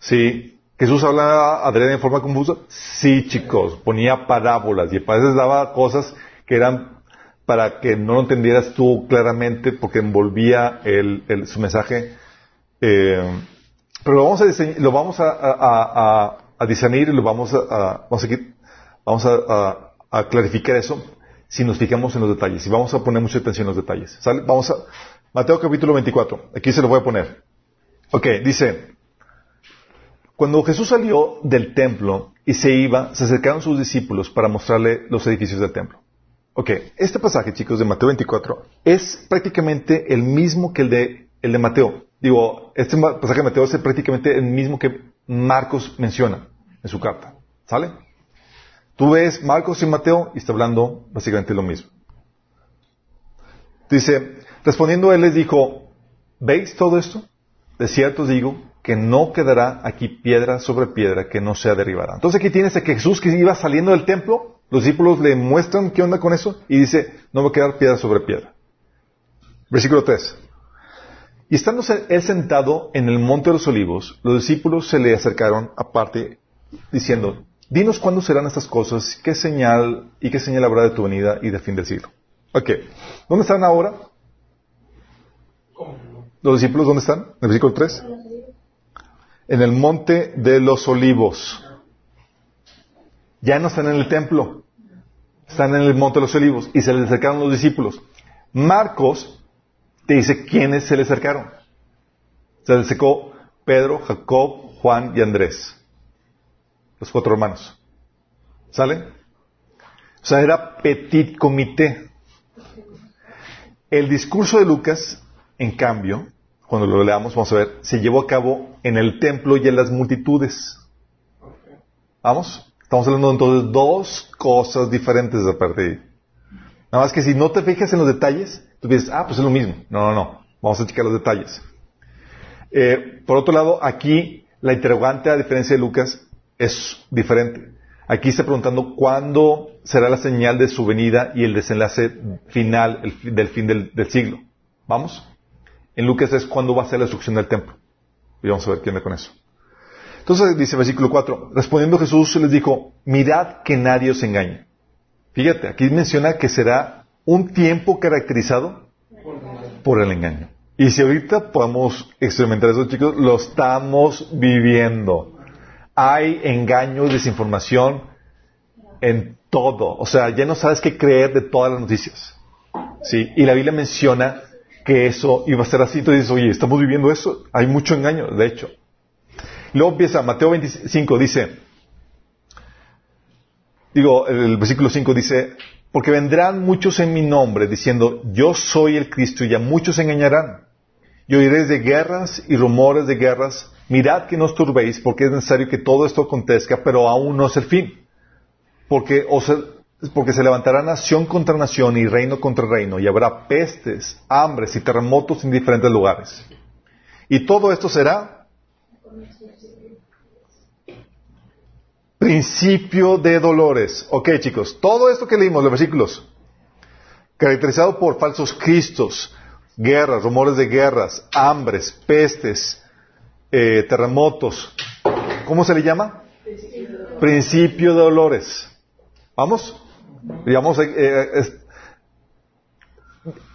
¿Sí? ¿Jesús habla adrede de forma confusa? Sí, chicos. Ponía parábolas y a veces daba cosas que eran para que no lo entendieras tú claramente porque envolvía su mensaje. Eh, pero lo vamos a lo vamos a, a, y lo vamos a, vamos, vamos a, clarificar eso si nos fijamos en los detalles y vamos a poner mucha atención en los detalles. Vamos a Mateo capítulo 24. Aquí se lo voy a poner. Ok, dice, cuando Jesús salió del templo y se iba, se acercaron sus discípulos para mostrarle los edificios del templo. Ok, este pasaje, chicos, de Mateo 24, es prácticamente el mismo que el de, el de Mateo. Digo, este pasaje de Mateo es prácticamente el mismo que Marcos menciona en su carta. ¿Sale? Tú ves Marcos y Mateo y está hablando básicamente lo mismo. Dice, respondiendo él les dijo, ¿veis todo esto? De cierto os digo que no quedará aquí piedra sobre piedra que no sea derribada. Entonces aquí tienes a que Jesús que iba saliendo del templo los discípulos le muestran qué onda con eso y dice, no va a quedar piedra sobre piedra. Versículo 3. Y estando él sentado en el monte de los olivos, los discípulos se le acercaron aparte diciendo, dinos cuándo serán estas cosas, qué señal y qué señal habrá de tu venida y del fin del siglo. Ok. ¿Dónde están ahora? ¿Los discípulos dónde están? En el versículo 3. En el monte de los olivos. Ya no están en el templo, están en el monte de los olivos y se les acercaron los discípulos. Marcos te dice quiénes se le acercaron. Se le acercó Pedro, Jacob, Juan y Andrés, los cuatro hermanos. ¿Sale? O sea, era petit comité. El discurso de Lucas, en cambio, cuando lo leamos, vamos a ver, se llevó a cabo en el templo y en las multitudes. ¿Vamos? Estamos hablando entonces dos cosas diferentes de ahí. Nada más que si no te fijas en los detalles, tú dices, ah, pues es lo mismo. No, no, no. Vamos a checar los detalles. Eh, por otro lado, aquí la interrogante, a diferencia de Lucas, es diferente. Aquí está preguntando cuándo será la señal de su venida y el desenlace final del fin del, siglo. ¿Vamos? En Lucas es cuándo va a ser la destrucción del templo. Y vamos a ver quién ve con eso. Entonces dice versículo 4, respondiendo Jesús les dijo, mirad que nadie os engañe. Fíjate, aquí menciona que será un tiempo caracterizado por el engaño. Y si ahorita podemos experimentar eso, chicos, lo estamos viviendo. Hay engaño, desinformación en todo. O sea, ya no sabes qué creer de todas las noticias. ¿Sí? Y la Biblia menciona que eso iba a ser así. Entonces dices, oye, estamos viviendo eso. Hay mucho engaño, de hecho. Luego empieza, Mateo 25 dice, digo, el versículo 5 dice, porque vendrán muchos en mi nombre diciendo, yo soy el Cristo y a muchos engañarán. Y oiréis de guerras y rumores de guerras. Mirad que no os turbéis porque es necesario que todo esto acontezca, pero aún no es el fin. Porque, porque se levantará nación contra nación y reino contra reino y habrá pestes, hambres y terremotos en diferentes lugares. Y todo esto será Principio de dolores. Ok, chicos, todo esto que leímos, los versículos, caracterizado por falsos cristos, guerras, rumores de guerras, hambres, pestes, eh, terremotos. ¿Cómo se le llama? Principio de dolores. ¿Vamos? Digamos, eh, eh,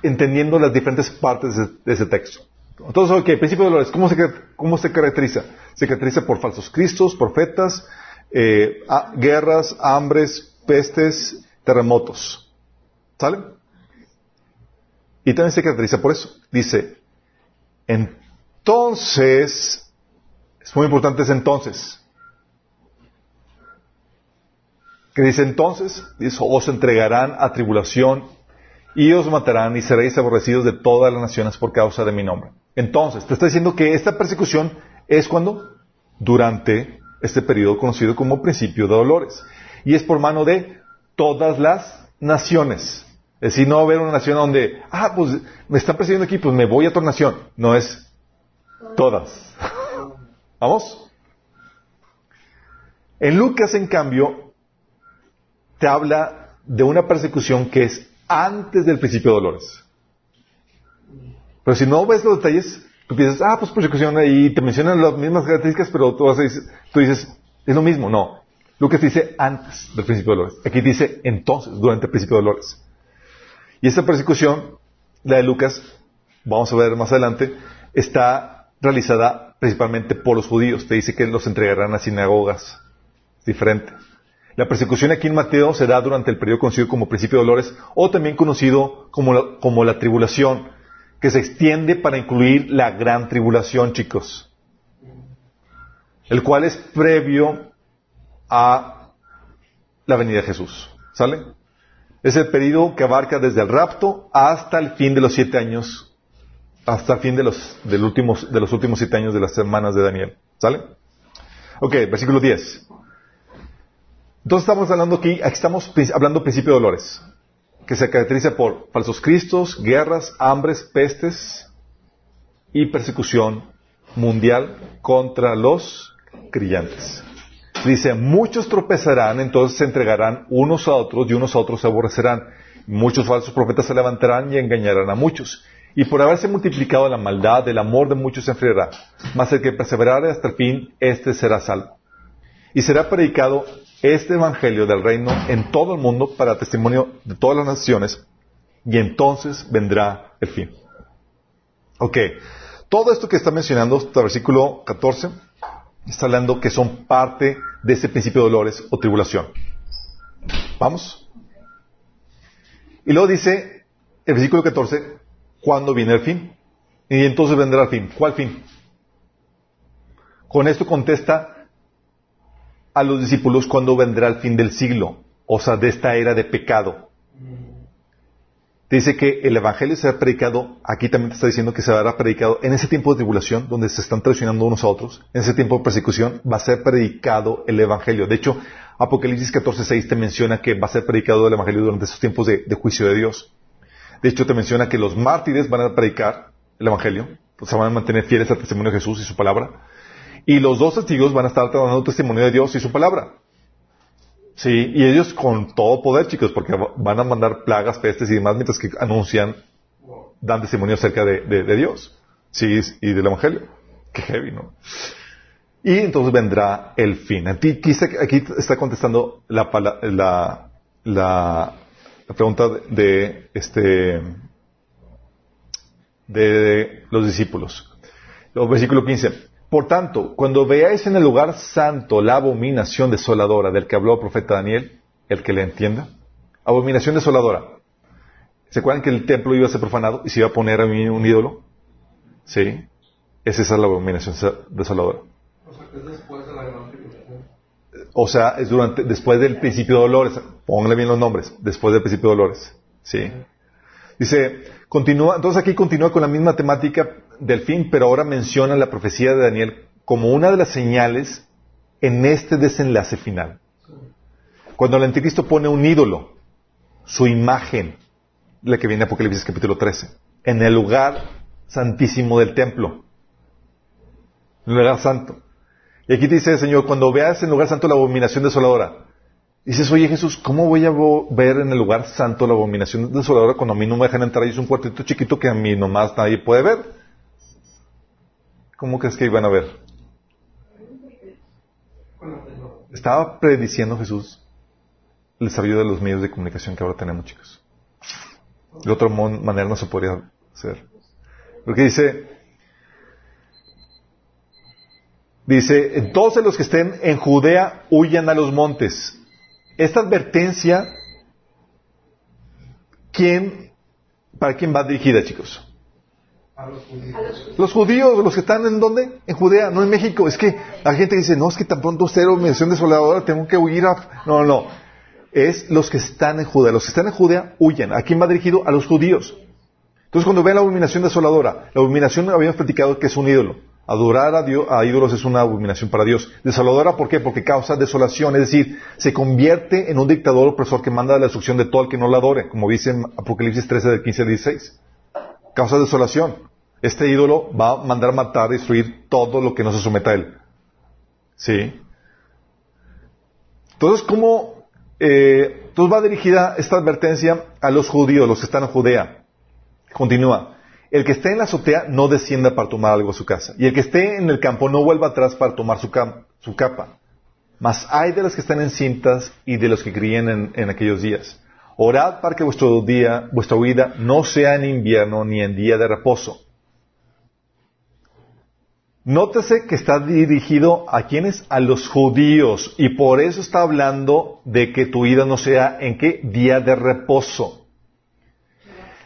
entendiendo las diferentes partes de, ese texto. Entonces, ok, principio de dolores, ¿cómo se, ¿cómo se caracteriza? Se caracteriza por falsos cristos, profetas, eh, guerras, hambres, pestes, terremotos. ¿Sale? Y también se caracteriza por eso. Dice, entonces, es muy importante ese entonces. Dice entonces, os entregarán a tribulación y os matarán y seréis aborrecidos de todas las naciones por causa de mi nombre. Entonces, te está diciendo que esta persecución es cuando? Durante este periodo conocido como principio de dolores. Y es por mano de todas las naciones. Es decir, no va haber una nación donde, ah, pues me están persiguiendo aquí, pues me voy a otra nación. No es todas. [laughs] ¿Vamos? En Lucas, en cambio, te habla de una persecución que es antes del principio de dolores. Pero si no ves los detalles, Tú piensas, ah, pues persecución, y te mencionan las mismas características, pero tú, tú dices, es lo mismo. No. Lucas dice antes del principio de dolores. Aquí dice entonces, durante el principio de dolores. Y esta persecución, la de Lucas, vamos a ver más adelante, está realizada principalmente por los judíos. Te dice que los entregarán a sinagogas. Es diferente. La persecución aquí en Mateo se da durante el periodo conocido como principio de dolores o también conocido como como la tribulación que se extiende para incluir la gran tribulación, chicos, el cual es previo a la venida de Jesús. ¿Sale? Es el periodo que abarca desde el rapto hasta el fin de los siete años, hasta el fin de los, últimos, de los últimos siete años de las semanas de Daniel. ¿Sale? Ok, versículo 10. Entonces estamos hablando aquí, aquí estamos hablando principio de dolores que se caracteriza por falsos cristos, guerras, hambres, pestes y persecución mundial contra los creyentes. Dice, muchos tropezarán, entonces se entregarán unos a otros y unos a otros se aborrecerán. Muchos falsos profetas se levantarán y engañarán a muchos. Y por haberse multiplicado la maldad, el amor de muchos se enfriará. Mas el que perseverare hasta el fin, éste será salvo. Y será predicado este evangelio del reino en todo el mundo para testimonio de todas las naciones y entonces vendrá el fin. Ok, todo esto que está mencionando hasta el versículo 14 está hablando que son parte de ese principio de dolores o tribulación. ¿Vamos? Y luego dice el versículo 14, ¿cuándo viene el fin? Y entonces vendrá el fin. ¿Cuál fin? Con esto contesta a los discípulos cuando vendrá el fin del siglo, o sea, de esta era de pecado. dice que el Evangelio será predicado, aquí también te está diciendo que se será predicado en ese tiempo de tribulación, donde se están traicionando unos a otros, en ese tiempo de persecución, va a ser predicado el Evangelio. De hecho, Apocalipsis 14.6 te menciona que va a ser predicado el Evangelio durante esos tiempos de, de juicio de Dios. De hecho, te menciona que los mártires van a predicar el Evangelio, o sea, van a mantener fieles al testimonio de Jesús y su palabra, y los dos testigos van a estar dando testimonio de Dios y su palabra. Sí, y ellos con todo poder, chicos, porque van a mandar plagas, pestes y demás mientras que anuncian, dan testimonio acerca de, de, Dios, sí, y del Evangelio. Qué heavy, ¿no? Y entonces vendrá el fin. Aquí, aquí está contestando la, la, la, pregunta de, este, de los discípulos. Versículo 15. Por tanto, cuando veáis en el lugar santo la abominación desoladora del que habló el profeta Daniel, el que le entienda, abominación desoladora. ¿Se acuerdan que el templo iba a ser profanado y se iba a poner a mí un ídolo? Sí. Es esa la abominación desoladora. O sea, es después de la gran tribulación. O sea, es durante, después del principio de dolores. Pónganle bien los nombres. Después del principio de dolores. Sí. Dice, continúa, entonces aquí continúa con la misma temática del fin, pero ahora menciona la profecía de Daniel como una de las señales en este desenlace final. Cuando el anticristo pone un ídolo, su imagen, la que viene en Apocalipsis capítulo 13, en el lugar santísimo del templo, en el lugar santo. Y aquí dice el Señor, cuando veas en el lugar santo la abominación desoladora, dices, oye Jesús, ¿cómo voy a ver en el lugar santo la abominación desoladora cuando a mí no me dejan entrar y es un cuartito chiquito que a mí nomás nadie puede ver? ¿Cómo crees que iban a ver? Estaba prediciendo Jesús el desarrollo de los medios de comunicación que ahora tenemos, chicos. De otra manera no se podría hacer. Porque dice, dice, entonces los que estén en Judea huyan a los montes. Esta advertencia, ¿quién, para quién va dirigida, chicos? Los judíos. Los que están en dónde? En Judea, no en México. Es que la gente dice, no, es que tan pronto usted mención desoladora, tengo que huir a... No, no, Es los que están en Judea. Los que están en Judea huyen. ¿A quién va dirigido? A los judíos. Entonces cuando vean la abominación desoladora, la abominación habíamos platicado que es un ídolo. Adorar a, Dios, a ídolos es una abominación para Dios. Desoladora, ¿por qué? Porque causa desolación, es decir, se convierte en un dictador opresor que manda la destrucción de todo el que no la adore, como dice en Apocalipsis 13 del 15 al 16. Causa desolación. Este ídolo va a mandar matar, destruir todo lo que no se someta a él. ¿Sí? Entonces, ¿cómo eh, entonces va dirigida esta advertencia a los judíos, los que están en Judea? Continúa. El que esté en la azotea no descienda para tomar algo a su casa. Y el que esté en el campo no vuelva atrás para tomar su, capa. Mas hay de los que están en cintas y de los que críen en, en aquellos días. Orad para que vuestro día, vuestra huida no sea en invierno ni en día de reposo Nótese que está dirigido a quienes? A los judíos. Y por eso está hablando de que tu ida no sea en qué? Día de reposo.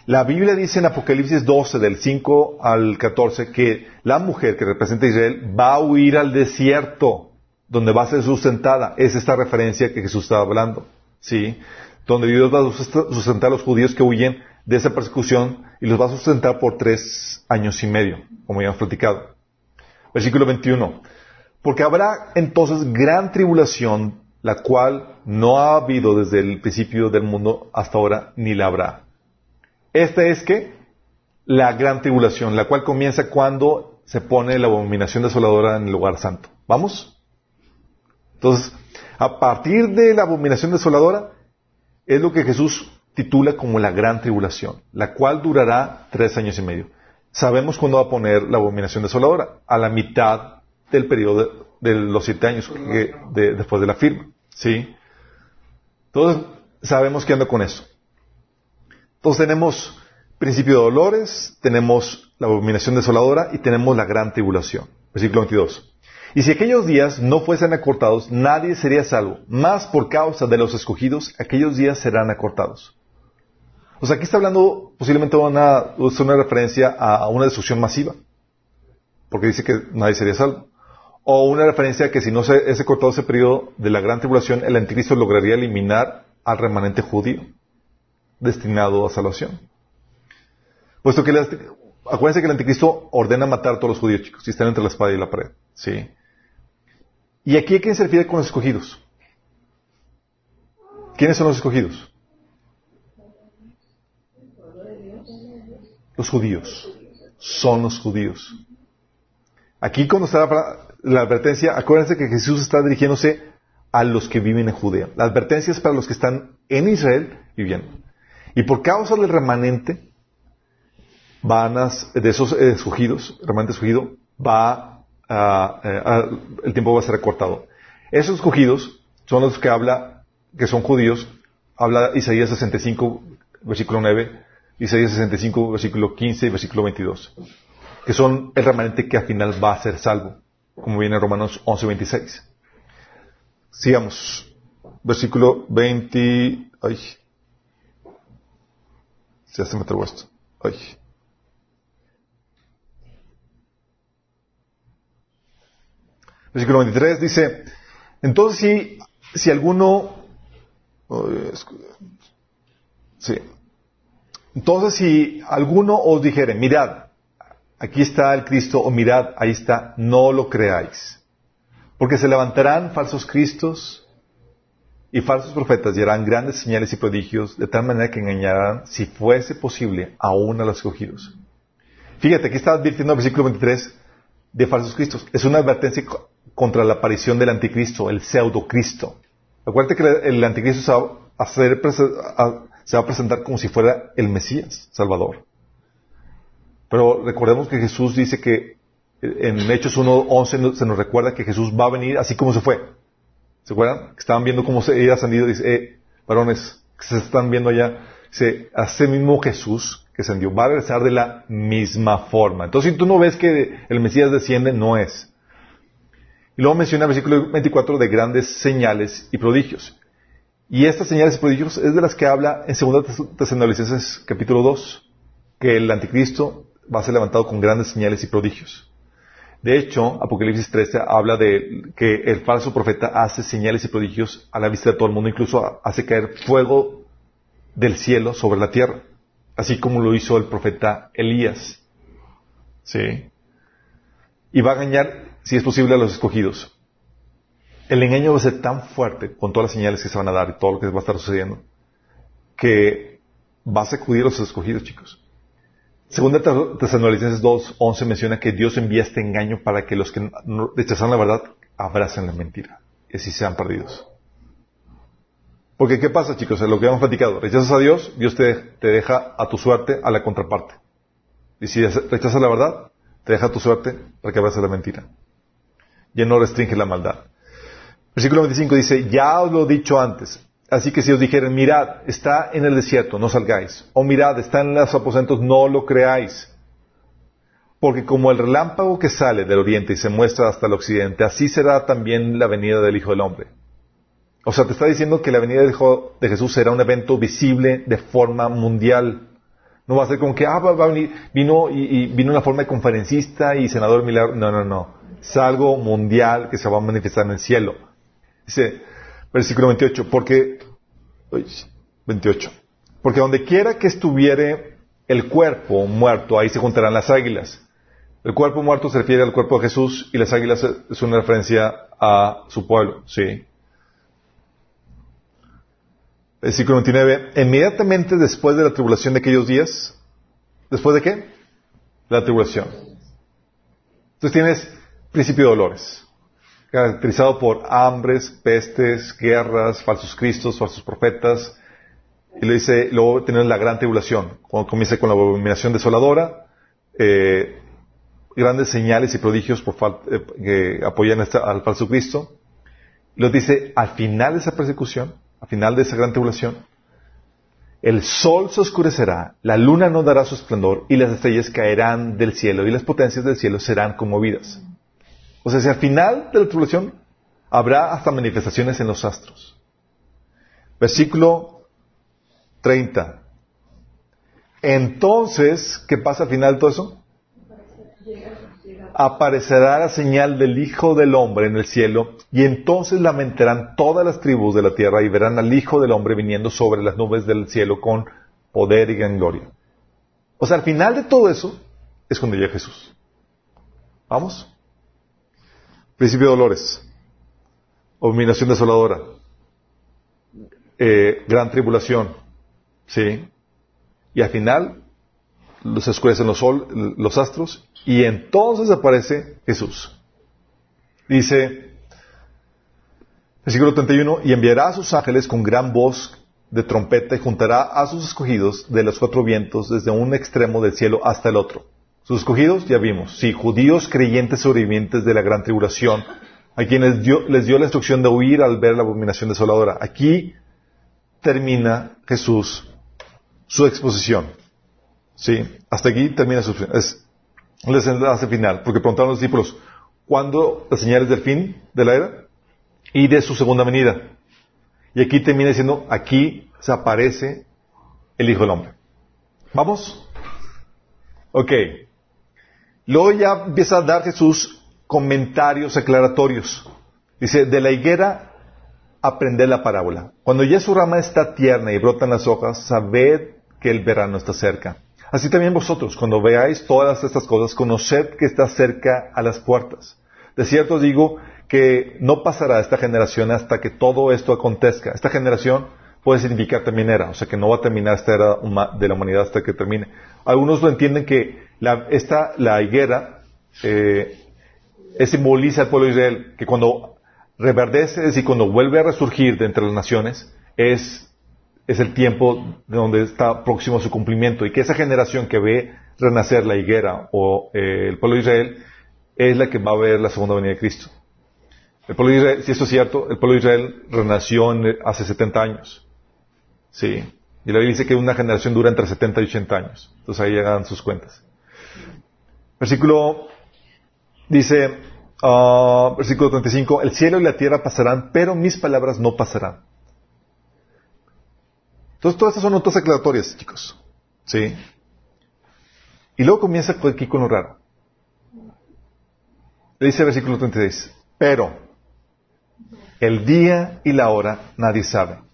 La Biblia dice en Apocalipsis 12, del 5 al 14, que la mujer que representa a Israel va a huir al desierto, donde va a ser sustentada. Es esta referencia que Jesús estaba hablando. ¿Sí? Donde Dios va a sustentar a los judíos que huyen de esa persecución y los va a sustentar por tres años y medio, como ya hemos platicado. Versículo 21. Porque habrá entonces gran tribulación, la cual no ha habido desde el principio del mundo hasta ahora, ni la habrá. Esta es que la gran tribulación, la cual comienza cuando se pone la abominación desoladora en el lugar santo. ¿Vamos? Entonces, a partir de la abominación desoladora, es lo que Jesús titula como la gran tribulación, la cual durará tres años y medio sabemos cuándo va a poner la abominación desoladora, a la mitad del periodo de, los siete años después de la firma. ¿Sí? Entonces, sabemos qué anda con eso. Entonces tenemos principio de dolores, tenemos la abominación desoladora y tenemos la gran tribulación. Versículo 22. Y si aquellos días no fuesen acortados, nadie sería salvo. Más por causa de los escogidos, aquellos días serán acortados. O sea, aquí está hablando posiblemente una, una referencia a una destrucción masiva, porque dice que nadie sería salvo. O una referencia a que si no se ese cortado ese periodo de la gran tribulación, el anticristo lograría eliminar al remanente judío, destinado a salvación. Puesto que el, acuérdense que el anticristo ordena matar a todos los judíos, chicos, si están entre la espada y la pared. ¿Sí? ¿Y aquí a quién se refiere con los escogidos? ¿Quiénes son los escogidos? Los judíos. Son los judíos. Aquí cuando está la advertencia, acuérdense que Jesús está dirigiéndose a los que viven en Judea. La advertencia es para los que están en Israel viviendo. Y por causa del remanente, van de esos escogidos, remanente escogido, va a, el tiempo va a ser recortado. Esos escogidos son los que habla, que son judíos, habla Isaías 65, versículo 9, Isaías 65, versículo 15 y versículo 22, que son el remanente que al final va a ser salvo, como viene en Romanos 11, 26. Sigamos. Versículo 20. Ay. Ya se me trabó esto. Ay. Versículo 23 dice, entonces si, si alguno, sí, entonces si alguno os dijere, mirad, aquí está el Cristo, o mirad, ahí está, no lo creáis. Porque se levantarán falsos cristos y falsos profetas y harán grandes señales y prodigios, de tal manera que engañarán, si fuese posible, aún a los escogidos. Fíjate, aquí está advirtiendo el versículo 23 de falsos cristos. Es una advertencia contra la aparición del anticristo, el pseudocristo. Acuérdate que el anticristo se va, a presentar como si fuera el Mesías, Salvador. Pero recordemos que Jesús dice que en Hechos 1.11 se nos recuerda que Jesús va a venir así como se fue. ¿Se acuerdan? Estaban viendo cómo se había ascendido. Dice, eh, varones, que se están viendo allá. Dice, ese mismo Jesús que ascendió va a regresar de la misma forma. Entonces, si tú no ves que el Mesías desciende, no es. Y luego menciona el versículo 24 de grandes señales y prodigios. Y estas señales y prodigios es de las que habla en 2 Tesalonicenses capítulo 2, que el anticristo va a ser levantado con grandes señales y prodigios. De hecho, Apocalipsis 13 habla de que el falso profeta hace señales y prodigios a la vista de todo el mundo, incluso hace caer fuego del cielo sobre la tierra, así como lo hizo el profeta Elías. ¿Sí? Y va a engañar si es posible, a los escogidos. El engaño va a ser tan fuerte con todas las señales que se van a dar y todo lo que va a estar sucediendo, que va a sacudir a los escogidos, chicos. Segunda Tesalonicenses 2, 11 menciona que Dios envía este engaño para que los que rechazan la verdad abracen la mentira y así sean perdidos. Porque ¿qué pasa, chicos? Es lo que hemos platicado. Rechazas a Dios, Dios te, te deja a tu suerte a la contraparte. Y si rechazas la verdad, te deja a tu suerte para que abraces la mentira ya no restringe la maldad. Versículo 25 dice, ya os lo he dicho antes, así que si os dijeren, mirad, está en el desierto, no salgáis, o mirad, está en los aposentos, no lo creáis. Porque como el relámpago que sale del oriente y se muestra hasta el occidente, así será también la venida del Hijo del Hombre. O sea, te está diciendo que la venida de Jesús será un evento visible de forma mundial. No va a ser como que, ah, va, a venir, vino y, y, vino en la forma de conferencista y senador milagro. No, no, no es algo mundial que se va a manifestar en el cielo. Dice, versículo 28, porque, 28, porque donde quiera que estuviere el cuerpo muerto, ahí se juntarán las águilas. El cuerpo muerto se refiere al cuerpo de Jesús y las águilas es una referencia a su pueblo, sí. Versículo 29, inmediatamente después de la tribulación de aquellos días, ¿después de qué? La tribulación. Entonces tienes principio de dolores, caracterizado por hambres, pestes, guerras, falsos cristos, falsos profetas. Y le dice, luego tener la gran tribulación, cuando comienza con la abominación desoladora, eh, grandes señales y prodigios por eh, que apoyan al falso Cristo. Y lo dice, al final de esa persecución, al final de esa gran tribulación, el sol se oscurecerá, la luna no dará su esplendor y las estrellas caerán del cielo y las potencias del cielo serán conmovidas. O sea, si al final de la tribulación habrá hasta manifestaciones en los astros. Versículo 30. Entonces, ¿qué pasa al final de todo eso? Aparecerá la señal del Hijo del Hombre en el cielo, y entonces lamentarán todas las tribus de la tierra y verán al Hijo del Hombre viniendo sobre las nubes del cielo con poder y gran gloria. O sea, al final de todo eso es cuando llega Jesús. ¿Vamos? Principio de dolores. Abominación desoladora. Eh, gran tribulación. ¿Sí? Y al final los escurecen los, sol, los astros y entonces aparece Jesús. Dice, versículo 31, y enviará a sus ángeles con gran voz de trompeta y juntará a sus escogidos de los cuatro vientos desde un extremo del cielo hasta el otro. Sus escogidos, ya vimos, sí, judíos creyentes sobrevivientes de la gran tribulación, a quienes les dio la instrucción de huir al ver la abominación desoladora. Aquí termina Jesús su exposición. Sí, hasta aquí termina su es el desenlace final, porque preguntaron los discípulos, ¿cuándo las señales del fin de la era? Y de su segunda venida. Y aquí termina diciendo, aquí se aparece el Hijo del Hombre. ¿Vamos? Ok. Luego ya empieza a dar Jesús comentarios aclaratorios. Dice, de la higuera aprended la parábola. Cuando ya su rama está tierna y brotan las hojas, sabed que el verano está cerca. Así también vosotros, cuando veáis todas estas cosas, conoced que está cerca a las puertas. De cierto digo que no pasará esta generación hasta que todo esto acontezca. Esta generación puede significar también era, o sea que no va a terminar esta era de la humanidad hasta que termine. Algunos lo entienden que la, esta, la higuera eh, simboliza al pueblo de Israel, que cuando reverdece, es decir, cuando vuelve a resurgir de entre las naciones, es, es el tiempo de donde está próximo a su cumplimiento y que esa generación que ve renacer la higuera o eh, el pueblo de Israel es la que va a ver la segunda venida de Cristo. El pueblo de Israel, si esto es cierto, el pueblo de Israel renació hace 70 años. Sí. Y la Biblia dice que una generación dura entre 70 y 80 años. Entonces ahí hagan sus cuentas. Versículo dice, uh, versículo 35, el cielo y la tierra pasarán, pero mis palabras no pasarán. Entonces todas estas son notas aclaratorias, chicos. Sí. Y luego comienza aquí con lo raro. Le dice el versículo 36, pero el día y la hora nadie sabe.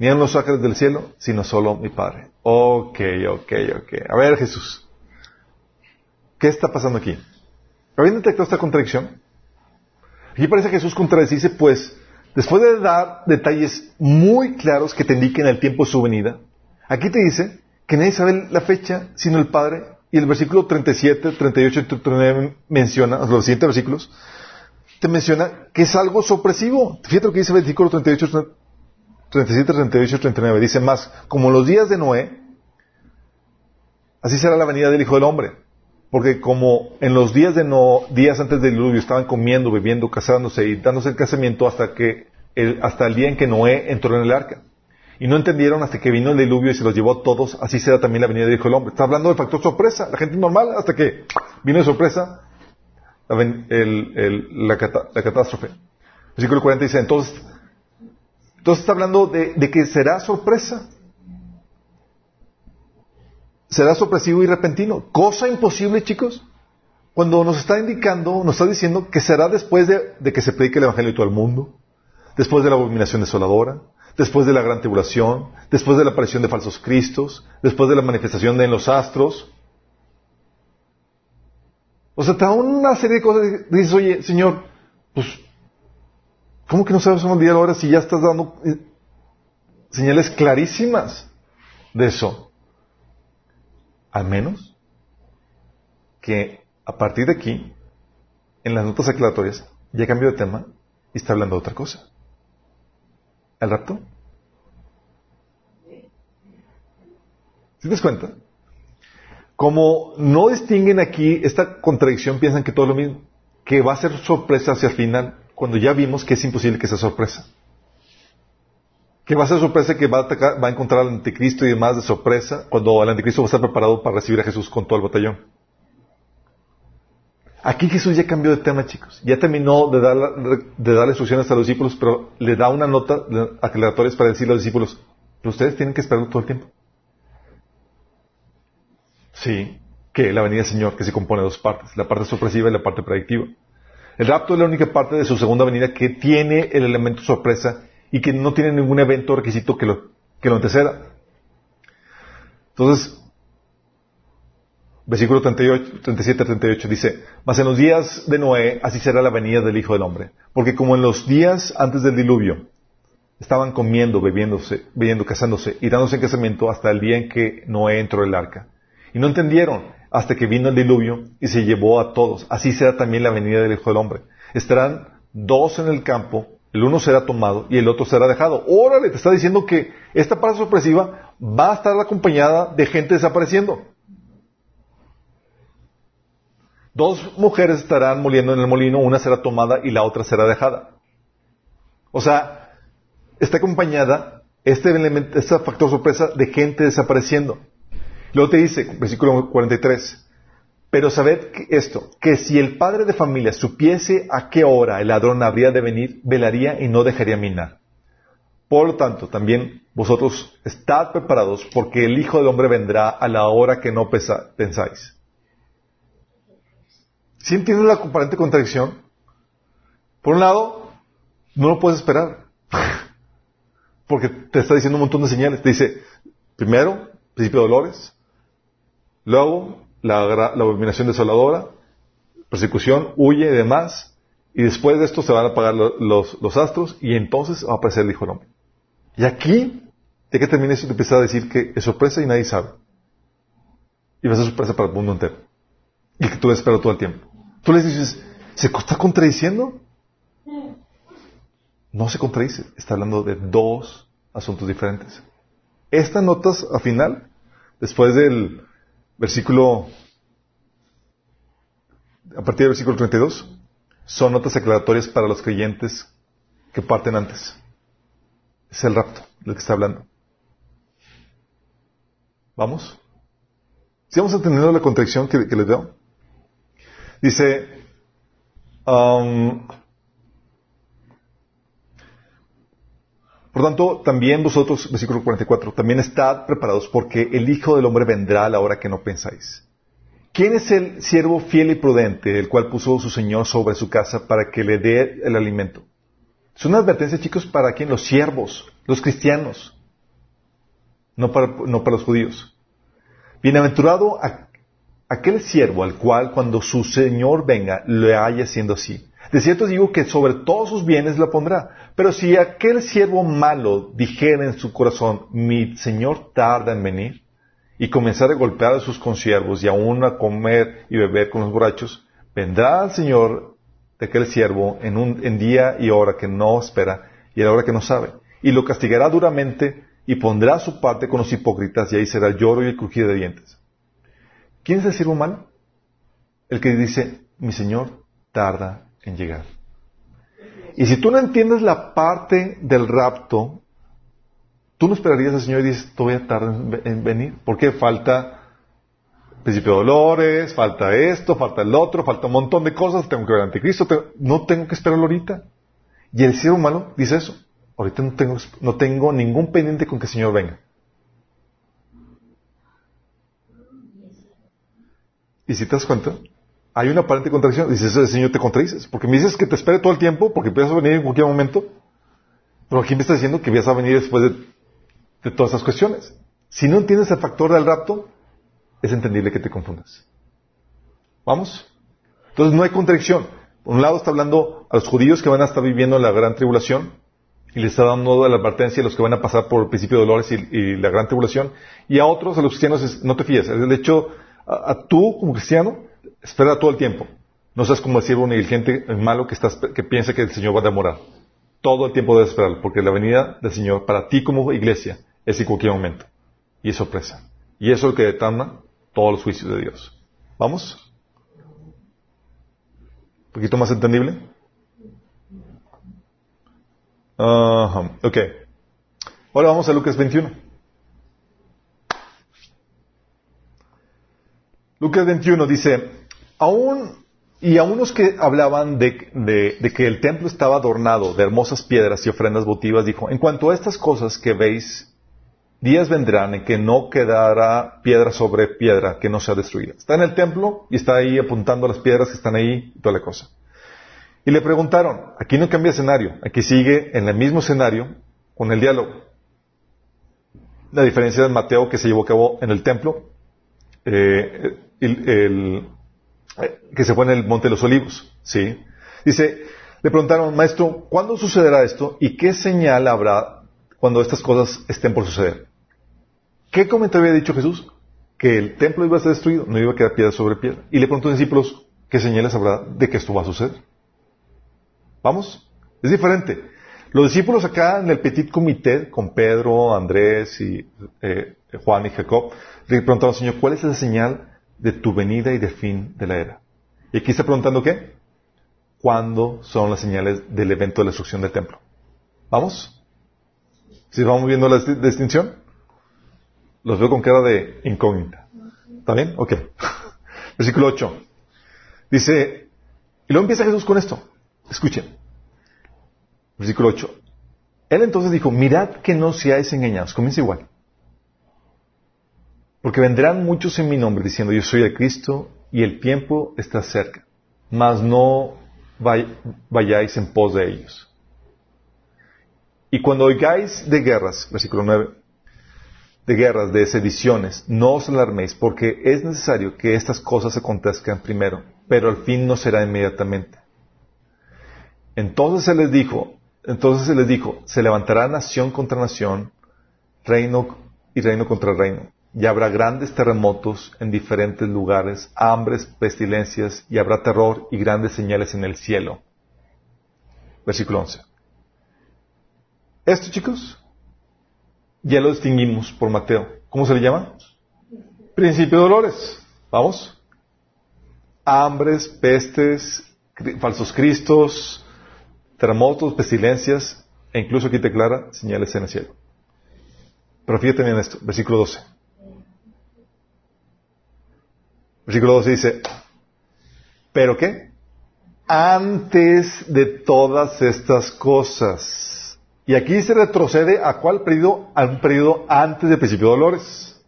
Ni en los ángeles del cielo, sino solo mi Padre. Ok, ok, ok. A ver, Jesús. ¿Qué está pasando aquí? ¿Habían detectado esta contradicción? Aquí parece que Jesús contradice, pues, después de dar detalles muy claros que te indiquen el tiempo de su venida, aquí te dice que nadie sabe la fecha sino el Padre. Y el versículo 37, 38 y 39 menciona, los siguientes versículos, te menciona que es algo sorpresivo. Fíjate lo que dice el versículo 38, 37, 38 y 39. Dice más, como los días de Noé, así será la venida del Hijo del Hombre. Porque como en los días de no, días antes del diluvio estaban comiendo, bebiendo, casándose y dándose el casamiento hasta que el, hasta el día en que Noé entró en el arca. Y no entendieron hasta que vino el diluvio y se los llevó a todos, así será también la venida del Hijo del Hombre. Está hablando del factor sorpresa. La gente normal hasta que vino de sorpresa la, catástrofe. Versículo 40 dice, entonces, entonces está hablando de, que será sorpresa. Será sorpresivo y repentino. Cosa imposible, chicos. Cuando nos está indicando, nos está diciendo que será después de, que se predique el Evangelio a todo el mundo, después de la abominación desoladora, después de la gran tribulación, después de la aparición de falsos cristos, después de la manifestación de en los astros, o sea, te una serie de cosas dices, oye, Señor, pues, ¿cómo que no sabes día ahora si ya estás dando eh, señales clarísimas de eso? Al menos que a partir de aquí, en las notas aclaratorias, ya cambió de tema y está hablando de otra cosa. ¿El rapto? ¿Sí te das cuenta? Como no distinguen aquí esta contradicción, piensan que todo lo mismo, que va a ser sorpresa hacia el final, cuando ya vimos que es imposible que sea sorpresa. Que va a ser sorpresa que va a, va a encontrar al anticristo y demás de sorpresa, cuando el anticristo va a estar preparado para recibir a Jesús con todo el batallón. Aquí Jesús ya cambió de tema, chicos. Ya terminó de dar, de dar instrucciones a los discípulos, pero le da una nota aclaratoria para decirle a los discípulos, pero ustedes tienen que esperarlo todo el tiempo. Sí, que la venida del Señor, que se compone de dos partes, la parte sorpresiva y la parte predictiva. El rapto es la única parte de su segunda venida que tiene el elemento sorpresa y que no tiene ningún evento requisito que lo, que lo anteceda. Entonces, versículo 38, 37 38 dice, Mas en los días de Noé así será la venida del Hijo del Hombre. Porque como en los días antes del diluvio, estaban comiendo, bebiéndose, bebiendo, casándose y dándose en casamiento hasta el día en que Noé entró el arca. Y no entendieron hasta que vino el diluvio y se llevó a todos. Así será también la venida del Hijo del Hombre. Estarán dos en el campo, el uno será tomado y el otro será dejado. Órale, te está diciendo que esta parte sorpresiva va a estar acompañada de gente desapareciendo. Dos mujeres estarán moliendo en el molino, una será tomada y la otra será dejada. O sea, está acompañada este elemento, este factor sorpresa de gente desapareciendo. Luego te dice, versículo 43, pero sabed esto, que si el padre de familia supiese a qué hora el ladrón habría de venir, velaría y no dejaría minar. Por lo tanto, también vosotros estad preparados, porque el Hijo del Hombre vendrá a la hora que no pensáis. ¿Sí entiendes la aparente contradicción? Por un lado, no lo puedes esperar. porque te está diciendo un montón de señales. Te dice, primero, principio de dolores, luego la, la abominación desoladora, persecución, huye y demás, y después de esto se van a apagar los, astros y entonces va a aparecer el Hijo del Hombre. Y aquí, de que termina eso, te empieza a decir que es sorpresa y nadie sabe. Y va a ser sorpresa para el mundo entero. Y que tú esperas todo el tiempo. Tú le dices, ¿se está contradiciendo? No se contradice, está hablando de dos asuntos diferentes. Estas notas al final, después del versículo, a partir del versículo 32, son notas aclaratorias para los creyentes que parten antes. Es el rapto del que está hablando. ¿Vamos? Si vamos entendiendo la contradicción que, les veo. Dice, um, Por tanto, también vosotros, versículo 44, también estad preparados porque el Hijo del Hombre vendrá a la hora que no pensáis. ¿Quién es el siervo fiel y prudente, el cual puso su Señor sobre su casa para que le dé el alimento? Es una advertencia, chicos, para quién? Los siervos, los cristianos, no para, no para los judíos. Bienaventurado aquel siervo al cual cuando su Señor venga le haya siendo así. De cierto digo que sobre todos sus bienes la pondrá. Pero si aquel siervo malo dijera en su corazón, mi Señor tarda en venir, y comenzar a golpear a sus consiervos y aún a comer y beber con los borrachos, vendrá el Señor de aquel siervo en un día y hora que no espera y a la hora que no sabe, y lo castigará duramente y pondrá su parte con los hipócritas y ahí será lloro y el crujido de dientes. ¿Quién es el siervo malo? El que dice, mi Señor tarda en llegar. Y si tú no entiendes la parte del rapto, tú no esperarías al Señor y dices, todavía tarda en venir, porque falta principio de dolores, falta esto, falta el otro, falta un montón de cosas, tengo que ver anticristo, no tengo que esperarlo ahorita. Y el cielo humano dice eso, ahorita no tengo, no tengo ningún pendiente con que el Señor venga. ¿Y si te das cuenta? Hay una aparente contradicción. Dices, Señor te contradices. Porque me dices que te espere todo el tiempo, porque vas a venir en cualquier momento. Pero aquí me está diciendo que vas a venir después de, todas esas cuestiones. Si no entiendes el factor del rapto, es entendible que te confundas. ¿Vamos? Entonces no hay contradicción. Por un lado está hablando a los judíos que van a estar viviendo la gran tribulación y les está dando la advertencia a los que van a pasar por el principio de dolores y, la gran tribulación. Y a otros, a los cristianos, no te fíes. El hecho, a tú como cristiano, espera todo el tiempo. No seas como el siervo negligente, malo que, estás, que piensa que el Señor va a demorar. Todo el tiempo debes esperar, porque la venida del Señor para ti como iglesia es en cualquier momento. Y es sorpresa. Y eso es lo que determina todos los juicios de Dios. ¿Vamos? ¿Un poquito más entendible? ok. Ahora vamos a Lucas 21. Lucas 21 dice, aún, y a unos que hablaban de, que el templo estaba adornado de hermosas piedras y ofrendas votivas, dijo, en cuanto a estas cosas que veis, días vendrán en que no quedará piedra sobre piedra que no sea destruida. Está en el templo y está ahí apuntando las piedras que están ahí y toda la cosa. Y le preguntaron, aquí no cambia escenario, aquí sigue en el mismo escenario con el diálogo. La diferencia de Mateo que se llevó a cabo en el templo, eh, el- que se fue en el Monte de los Olivos. ¿sí? Dice, le preguntaron, maestro, ¿cuándo sucederá esto y qué señal habrá cuando estas cosas estén por suceder? ¿Qué comentario había dicho Jesús? Que el templo iba a ser destruido, no iba a quedar piedra sobre piedra. Y le preguntó a los discípulos, ¿qué señales habrá de que esto va a suceder? ¿Vamos? Es diferente. Los discípulos acá en el petit comité, con Pedro, Andrés y eh, Juan y Jacob, le preguntaron al Señor, ¿cuál es esa señal de tu venida y del fin de la era? Y aquí está preguntando qué? ¿Cuándo son las señales del evento de la destrucción del templo? ¿Vamos? ¿Sí vamos viendo la dis- distinción? Los veo con cara de incógnita. ¿Está bien? Ok. [laughs] Versículo 8. Dice, y luego empieza Jesús con esto. Escuchen. Versículo 8. Él entonces dijo, mirad que no seáis engañados. Comienza igual. Porque vendrán muchos en mi nombre diciendo, yo soy el Cristo y el tiempo está cerca. Mas no vay- vayáis en pos de ellos. Y cuando oigáis de guerras, versículo 9, de guerras, de sediciones, no os alarméis, porque es necesario que estas cosas acontezcan primero, pero al fin no será inmediatamente. Entonces se les dijo, entonces se les dijo, se levantará nación contra nación, reino y reino contra reino, y habrá grandes terremotos en diferentes lugares, hambres, pestilencias, y habrá terror y grandes señales en el cielo. Versículo 11. Esto, chicos, ya lo distinguimos por Mateo. ¿Cómo se le llama? Principio de dolores. Vamos. Hambres, pestes, falsos cristos, terremotos, pestilencias, e incluso aquí te declara señales en el cielo. Pero fíjate bien esto, versículo 12. Versículo 12 dice, ¿pero qué? Antes de todas estas cosas. Y aquí se retrocede a cuál periodo? A un periodo antes del principio de dolores.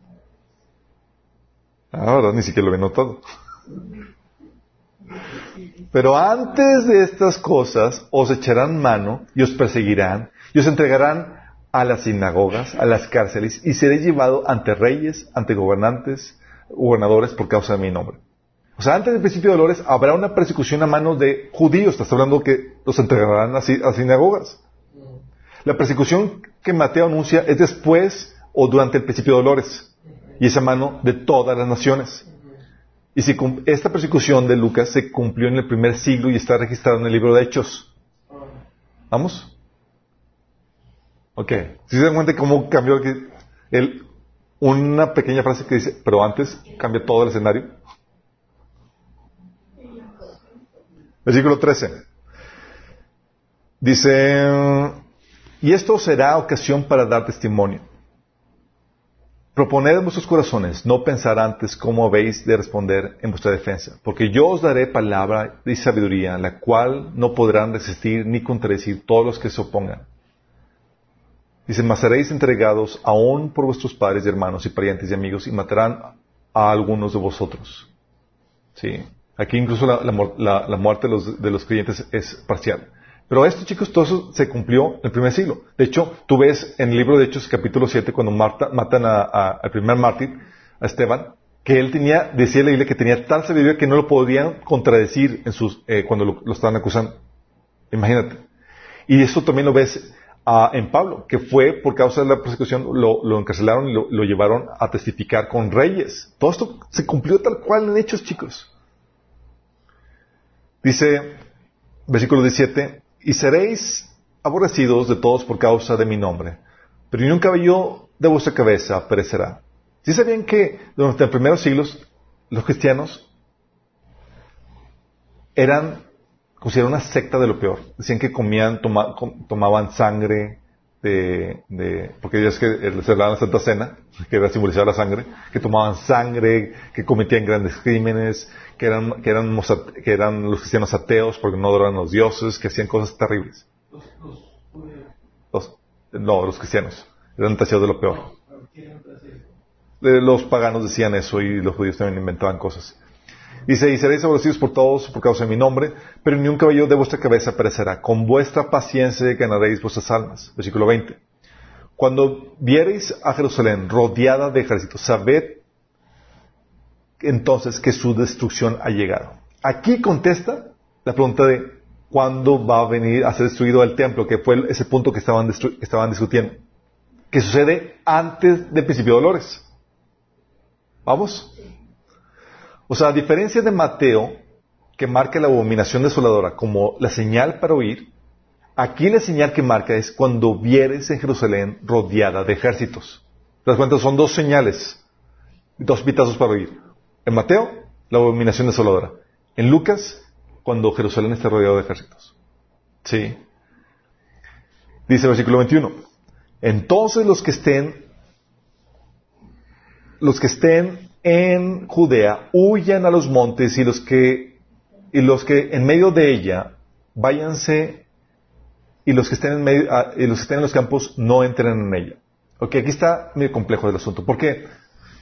Ahora ni siquiera lo había notado. Pero antes de estas cosas os echarán mano y os perseguirán y os entregarán a las sinagogas, a las cárceles y seréis llevado ante reyes, ante gobernantes, gobernadores por causa de mi nombre. O sea, antes del principio de dolores habrá una persecución a manos de judíos. Estás hablando que los entregarán a, a sinagogas. La persecución que Mateo anuncia es después o durante el principio de dolores. Y es a mano de todas las naciones. Y si esta persecución de Lucas se cumplió en el primer siglo y está registrada en el libro de Hechos. ¿Vamos? Ok. Si se dan cuenta cómo cambió el- una pequeña frase que dice, pero antes cambia todo el escenario. Versículo 13. Dice, y esto será ocasión para dar testimonio. Proponed en vuestros corazones no pensar antes cómo habéis de responder en vuestra defensa, porque yo os daré palabra y sabiduría, la cual no podrán resistir ni contradecir todos los que se opongan. Dice, mas seréis entregados aún por vuestros padres y hermanos y parientes y amigos y matarán a algunos de vosotros. Sí. Aquí incluso la, la muer- la- la muerte de los, de los creyentes es parcial. Pero esto, chicos, todo eso se cumplió en el primer siglo. De hecho, tú ves en el libro de Hechos, capítulo 7, cuando matan a- al primer mártir, a Esteban, que él tenía, decía la Biblia que tenía tal sabiduría que no lo podían contradecir en sus, eh, cuando lo, lo estaban acusando. Imagínate. Y eso también lo ves en Pablo, que fue por causa de la persecución, lo, encarcelaron y lo, lo llevaron a testificar con reyes. Todo esto se cumplió tal cual en hechos, chicos. Dice, versículo 17, y seréis aborrecidos de todos por causa de mi nombre, pero ni un cabello de vuestra cabeza perecerá. ¿Sí sabían que durante los primeros siglos los cristianos eran considerados una secta de lo peor? Decían que comían, toma- com- tomaban sangre de, de- porque ellos que eh, celebraban la Santa Cena, que era simbolizar la sangre, que tomaban sangre, que cometían grandes crímenes, que eran, que eran, que eran los cristianos ateos porque no adoraban a los dioses, que hacían cosas terribles. Los, no, los cristianos. Eran tachados de lo peor. Eh, Los paganos decían eso y los judíos también inventaban cosas. Dice, y seréis aborrecidos por todos por causa de mi nombre, pero ni un cabello de vuestra cabeza perecerá. Con vuestra paciencia ganaréis vuestras almas. Versículo 20. Cuando viereis a Jerusalén rodeada de ejércitos, sabed entonces que su destrucción ha llegado. Aquí contesta la pregunta de cuándo va a venir a ser destruido el templo, que fue ese punto que estaban, discutiendo. Que sucede antes del principio de dolores. ¿Vamos? O sea, a diferencia de Mateo, que marca la abominación desoladora como la señal para oír, aquí la señal que marca es cuando vieres en Jerusalén rodeada de ejércitos. ¿Te das cuenta? Son dos señales, dos pitazos para oír. En Mateo, la abominación desoladora. En Lucas, cuando Jerusalén está rodeado de ejércitos. Sí. Dice el versículo 21. Entonces los que estén, los que estén en Judea huyan a los montes y los que, y los que en medio de ella váyanse y los que estén en medio, ah, y los que estén en los campos no entren en ella. Ok, aquí está medio complejo el asunto. ¿Por qué?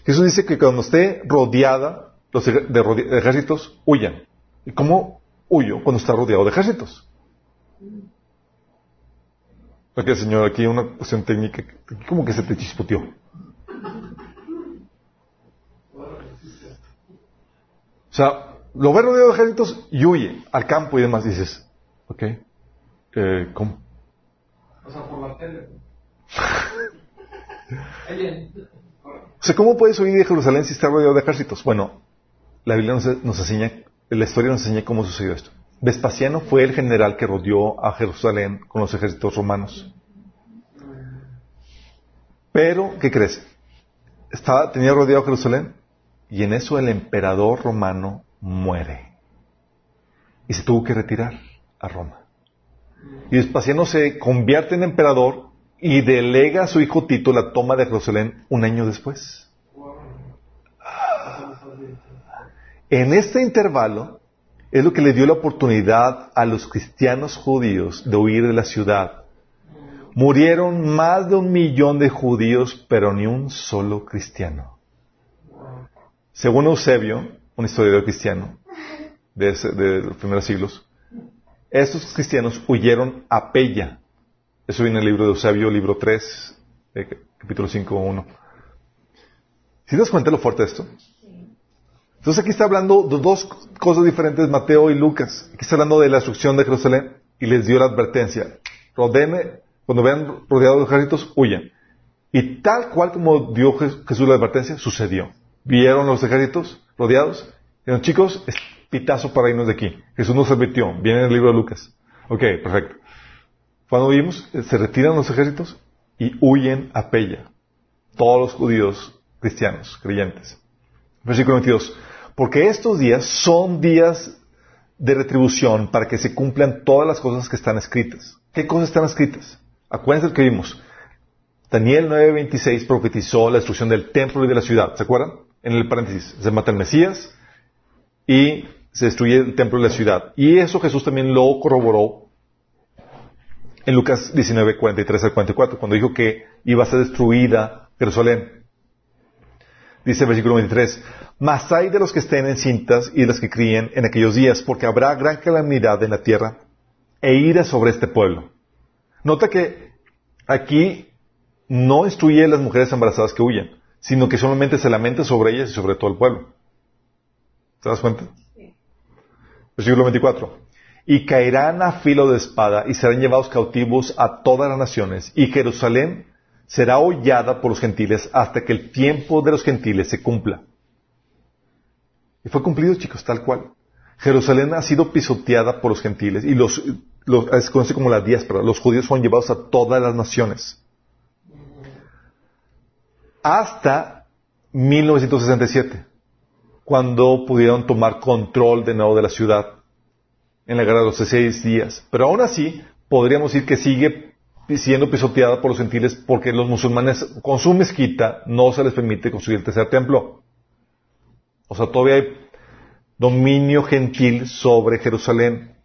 Jesús dice que cuando esté rodeada los de, ejércitos, huyan. ¿Y cómo huyo cuando está rodeado de ejércitos? Ok, señor, aquí una cuestión técnica. Como que se te chispoteó. O sea, lo ve rodeado de ejércitos y huye al campo y demás. Dices, ok, eh, ¿cómo? O sea, por la tele. [laughs] o sea, ¿cómo puedes huir de Jerusalén si está rodeado de ejércitos? Bueno, la Biblia nos, nos enseña, la historia nos enseña cómo sucedió esto. Vespasiano fue el general que rodeó a Jerusalén con los ejércitos romanos. Pero, ¿qué crees? Estaba, tenía rodeado Jerusalén y en eso el emperador romano muere. Y se tuvo que retirar a Roma. Y Vespasiano se convierte en emperador y delega a su hijo Tito la toma de Jerusalén un año después. En este intervalo es lo que le dio la oportunidad a los cristianos judíos de huir de la ciudad. Murieron más de un millón de judíos, pero ni un solo cristiano. Según Eusebio, un historiador cristiano de, los primeros siglos, estos cristianos huyeron a Pella. Eso viene en el libro de Eusebio, libro 3, eh, capítulo 5, 1. ¿Sí das cuenta lo fuerte de esto? Entonces aquí está hablando de dos cosas diferentes, Mateo y Lucas. Aquí está hablando de la destrucción de Jerusalén y les dio la advertencia. Rodeme, cuando vean rodeados de ejércitos, huyan. Y tal cual como dio Jesús la advertencia, sucedió. Vieron los ejércitos rodeados. Dijeron, chicos, es pitazo para irnos de aquí. Jesús nos advirtió. Viene en el libro de Lucas. Ok, perfecto. Cuando vimos, eh, se retiran los ejércitos y huyen a Pella. Todos los judíos cristianos, creyentes. Versículo 22. Porque estos días son días de retribución para que se cumplan todas las cosas que están escritas. ¿Qué cosas están escritas? Acuérdense lo que vimos. Daniel 9:26 profetizó la destrucción del templo y de la ciudad. ¿Se acuerdan? En el paréntesis, se mata el Mesías y se destruye el templo y la ciudad. Y eso Jesús también lo corroboró en Lucas 19:43 al 44, cuando dijo que iba a ser destruida Jerusalén. Dice el versículo 23, Mas hay de los que estén en cintas y de los que críen en aquellos días, porque habrá gran calamidad en la tierra e ira sobre este pueblo. Nota que aquí no instruye las mujeres embarazadas que huyan, sino que solamente se lamenta sobre ellas y sobre todo el pueblo. ¿Te das cuenta? Sí. Versículo 24. Y caerán a filo de espada y serán llevados cautivos a todas las naciones, y Jerusalén será hollada por los gentiles hasta que el tiempo de los gentiles se cumpla. Y fue cumplido, chicos, tal cual. Jerusalén ha sido pisoteada por los gentiles y los, los se conoce como la diáspora. Los judíos fueron llevados a todas las naciones hasta 1967, cuando pudieron tomar control de nuevo de la ciudad en la guerra de los seis días. Pero aún así, podríamos decir que sigue siendo pisoteada por los gentiles porque los musulmanes con su mezquita no se les permite construir el tercer templo. O sea, todavía hay dominio gentil sobre Jerusalén.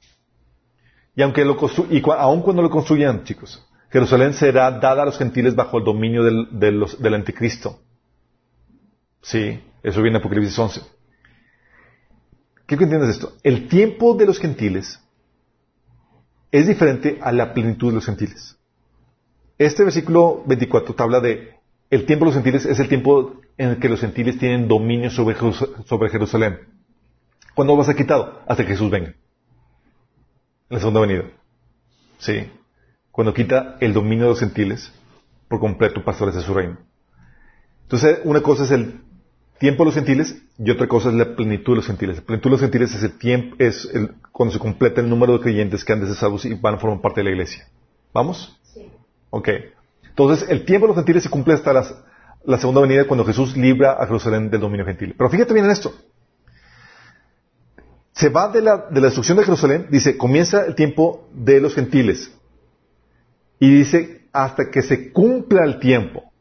Y aunque lo y aun cuando lo construyan, chicos, Jerusalén será dada a los gentiles bajo el dominio del, anticristo. Sí, eso viene en Apocalipsis 11. ¿Qué entiendes de esto? El tiempo de los gentiles es diferente a la plenitud de los gentiles. Este versículo 24 te habla de el tiempo de los gentiles es el tiempo en el que los gentiles tienen dominio sobre, sobre Jerusalén. ¿Cuándo va a ser quitado? Hasta que Jesús venga. En la segunda venida. Sí. Cuando quita el dominio de los gentiles por completo para establecer su reino. Entonces, una cosa es el tiempo de los gentiles y otra cosa es la plenitud de los gentiles. La plenitud de los gentiles es el tiempo, es el, cuando se completa el número de creyentes que han de ser salvos y van a formar parte de la iglesia. ¿Vamos? Sí. Ok. Entonces, el tiempo de los gentiles se cumple hasta la segunda venida cuando Jesús libra a Jerusalén del dominio gentil. Pero fíjate bien en esto. Se va de la, de la destrucción de Jerusalén, dice, comienza el tiempo de los gentiles. Y dice, hasta que se cumpla el tiempo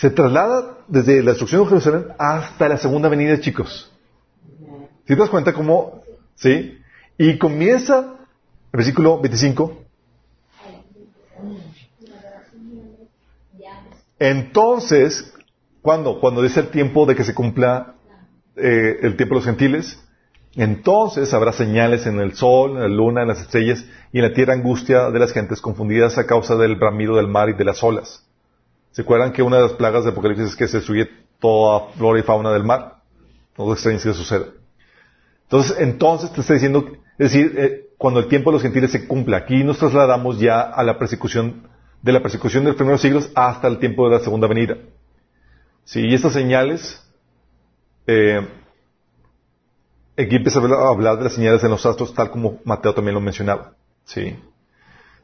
se traslada desde la destrucción de Jerusalén hasta la segunda venida, chicos. ¿Sí te das cuenta cómo? ¿Sí? Y comienza, el versículo 25. Entonces, ¿cuándo? Cuando dice el tiempo de que se cumpla eh, el tiempo de los gentiles, entonces habrá señales en el sol, en la luna, en las estrellas y en la tierra angustia de las gentes confundidas a causa del bramido del mar y de las olas. ¿Se acuerdan que una de las plagas de Apocalipsis es que se destruye toda flora y fauna del mar? No extraño si eso sucede. Entonces, entonces te está diciendo, es decir, eh, cuando el tiempo de los gentiles se cumple, aquí nos trasladamos ya a la persecución, de la persecución de los primeros siglos hasta el tiempo de la segunda venida. Sí, y estas señales, eh, aquí empieza a hablar de las señales en los astros, tal como Mateo también lo mencionaba. Sí.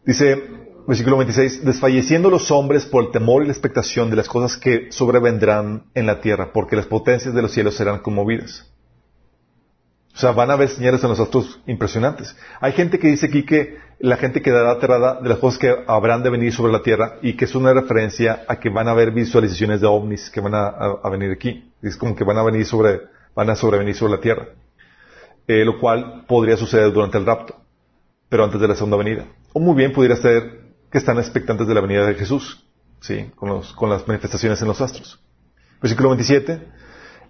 Dice, versículo 26, desfalleciendo los hombres por el temor y la expectación de las cosas que sobrevendrán en la tierra, porque las potencias de los cielos serán conmovidas. O sea, van a haber señales en los astros impresionantes. Hay gente que dice aquí que la gente quedará aterrada de las cosas que habrán de venir sobre la tierra y que es una referencia a que van a haber visualizaciones de ovnis que van a, venir aquí. Es como que van a venir sobre, van a sobrevenir sobre la tierra. Eh, lo cual podría suceder durante el rapto, pero antes de la segunda venida. O muy bien pudiera ser que están expectantes de la venida de Jesús, ¿sí? Con, con las manifestaciones en los astros. Versículo 27.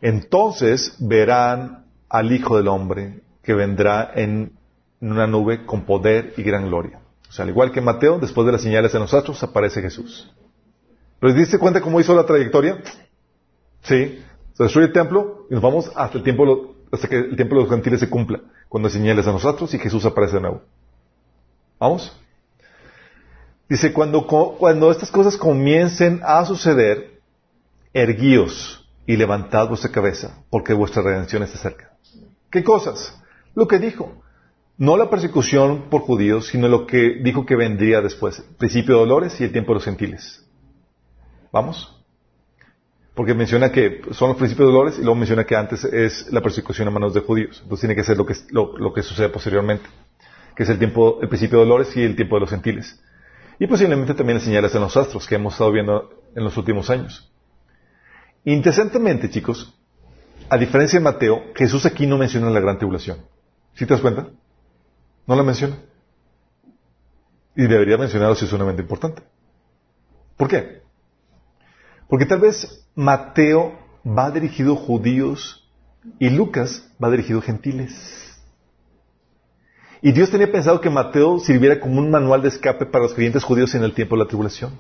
Entonces verán al Hijo del Hombre que vendrá en una nube con poder y gran gloria. O sea, al igual que Mateo, después de las señales en los astros, aparece Jesús. ¿Pero diste cuenta cómo hizo la trayectoria? Sí. Se destruye el templo y nos vamos hasta el tiempo, hasta que el tiempo de los gentiles se cumpla, cuando señales en los astros y Jesús aparece de nuevo. ¿Vamos? Dice, cuando, cuando estas cosas comiencen a suceder, erguíos y levantad vuestra cabeza, porque vuestra redención está cerca. ¿Qué cosas? Lo que dijo. No la persecución por judíos, sino lo que dijo que vendría después. Principio de dolores y el tiempo de los gentiles. ¿Vamos? Porque menciona que son los principios de dolores y luego menciona que antes es la persecución a manos de judíos. Entonces tiene que ser lo que, lo, que sucede posteriormente. Que es el tiempo, el principio de dolores y el tiempo de los gentiles. Y posiblemente también las señales en los astros que hemos estado viendo en los últimos años. Interesantemente, chicos, a diferencia de Mateo, Jesús aquí no menciona la gran tribulación. ¿Sí te das cuenta? No la menciona. Y debería mencionarlo si es sumamente importante. ¿Por qué? Porque tal vez Mateo va dirigido a judíos y Lucas va dirigido a gentiles. Y Dios tenía pensado que Mateo sirviera como un manual de escape para los creyentes judíos en el tiempo de la tribulación.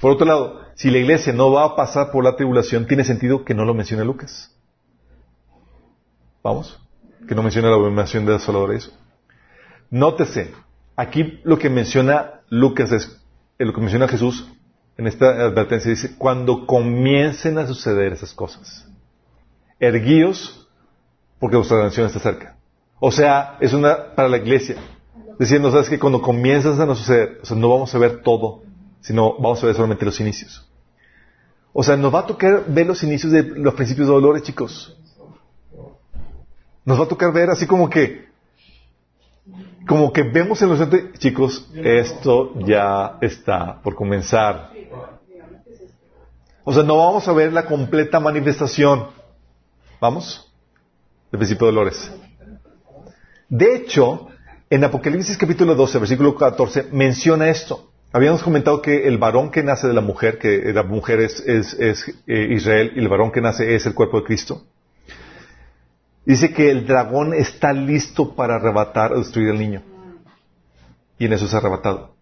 Por otro lado, si la iglesia no va a pasar por la tribulación, tiene sentido que no lo mencione Lucas. ¿Vamos? Que no mencione la abominación de eso. Nótese, aquí lo que menciona Lucas es, eh, lo que menciona Jesús en esta advertencia dice, cuando comiencen a suceder esas cosas, erguíos porque vuestra redención está cerca. O sea, es una para la iglesia. Diciendo, sabes que cuando comienzas a suceder, o sea, no vamos a ver todo, sino vamos a ver solamente los inicios. O sea, nos va a tocar ver los inicios de los principios de dolores, chicos. Nos va a tocar ver así como que, como que vemos en los chicos, esto ya está por comenzar. O sea, no vamos a ver la completa manifestación. ¿Vamos? El principio de dolores. De hecho, en Apocalipsis capítulo 12, versículo 14, menciona esto. Habíamos comentado que el varón que nace de la mujer, que la mujer es, eh, Israel y el varón que nace es el cuerpo de Cristo. Dice que el dragón está listo para arrebatar o destruir al niño. Y en eso es arrebatado.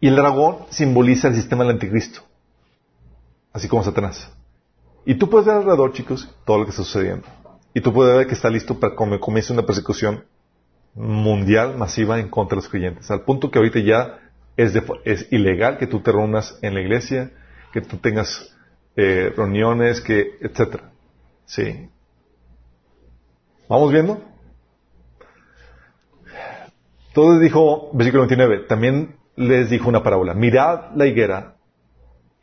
Y el dragón simboliza el sistema del anticristo. Así como Satanás. Y tú puedes ver alrededor, chicos, todo lo que está sucediendo. Y tú puedes ver que está listo para que comience una persecución mundial masiva en contra de los creyentes. Al punto que ahorita ya es, ilegal que tú te reúnas en la iglesia, que tú tengas eh, reuniones, que, etcétera. Sí. ¿Vamos viendo? Entonces dijo, versículo 29, también les dijo una parábola. Mirad la higuera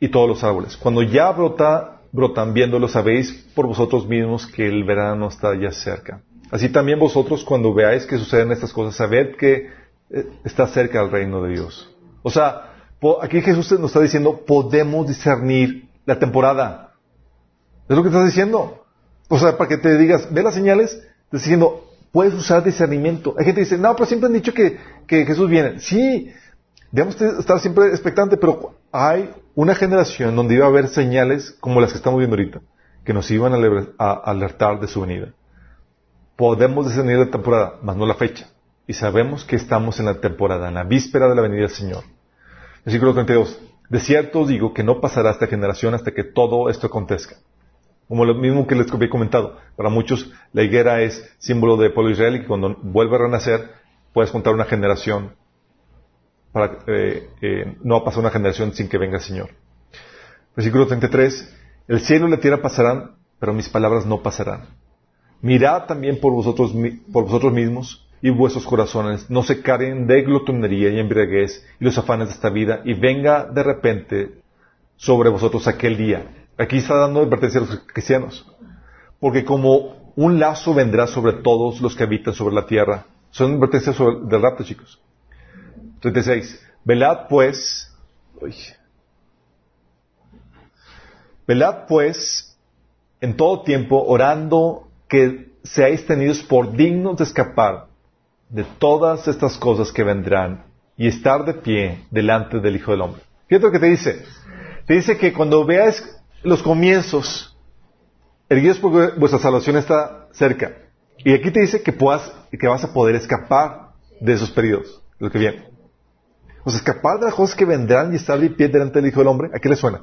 y todos los árboles. Cuando ya brota, brotan, viéndolo, sabéis por vosotros mismos que el verano está ya cerca. Así también vosotros, cuando veáis que suceden estas cosas, sabed que eh, está cerca el reino de Dios. O sea, aquí Jesús nos está diciendo, podemos discernir la temporada. Es lo que estás diciendo. O sea, para que te digas, ve las señales, te diciendo, puedes usar discernimiento. Hay gente que dice, no, pero siempre han dicho que, que Jesús viene. Sí, debemos estar siempre expectantes, pero hay una generación donde iba a haber señales como las que estamos viendo ahorita, que nos iban a alertar de su venida. Podemos discernir la temporada, mas no la fecha. Y sabemos que estamos en la temporada, en la víspera de la venida del Señor. Versículo 32. De cierto os digo que no pasará esta generación hasta que todo esto acontezca. Como lo mismo que les había comentado. Para muchos, la higuera es símbolo del pueblo israel y que cuando vuelve a renacer, puedes contar una generación. Para, eh, eh, no pasar una generación sin que venga el Señor. Versículo 33. El cielo y la tierra pasarán, pero mis palabras no pasarán. Mirad también por vosotros, mismos y vuestros corazones no se carguen de glotonería y embriaguez y los afanes de esta vida y venga de repente sobre vosotros aquel día. Aquí está dando advertencia a los cristianos. Porque como un lazo vendrá sobre todos los que habitan sobre la tierra. Son advertencias del rapto, chicos. 36. Velad pues, velad pues en todo tiempo orando que seáis tenidos por dignos de escapar de todas estas cosas que vendrán y estar de pie delante del Hijo del Hombre. Fíjate lo que te dice. Te dice que cuando veas los comienzos, el Dios porque vuestra salvación está cerca. Y aquí te dice que puedas, que vas a poder escapar de esos periodos, lo que viene. O sea, escapar de las cosas que vendrán y estar de pie delante del Hijo del Hombre, ¿a qué le suena?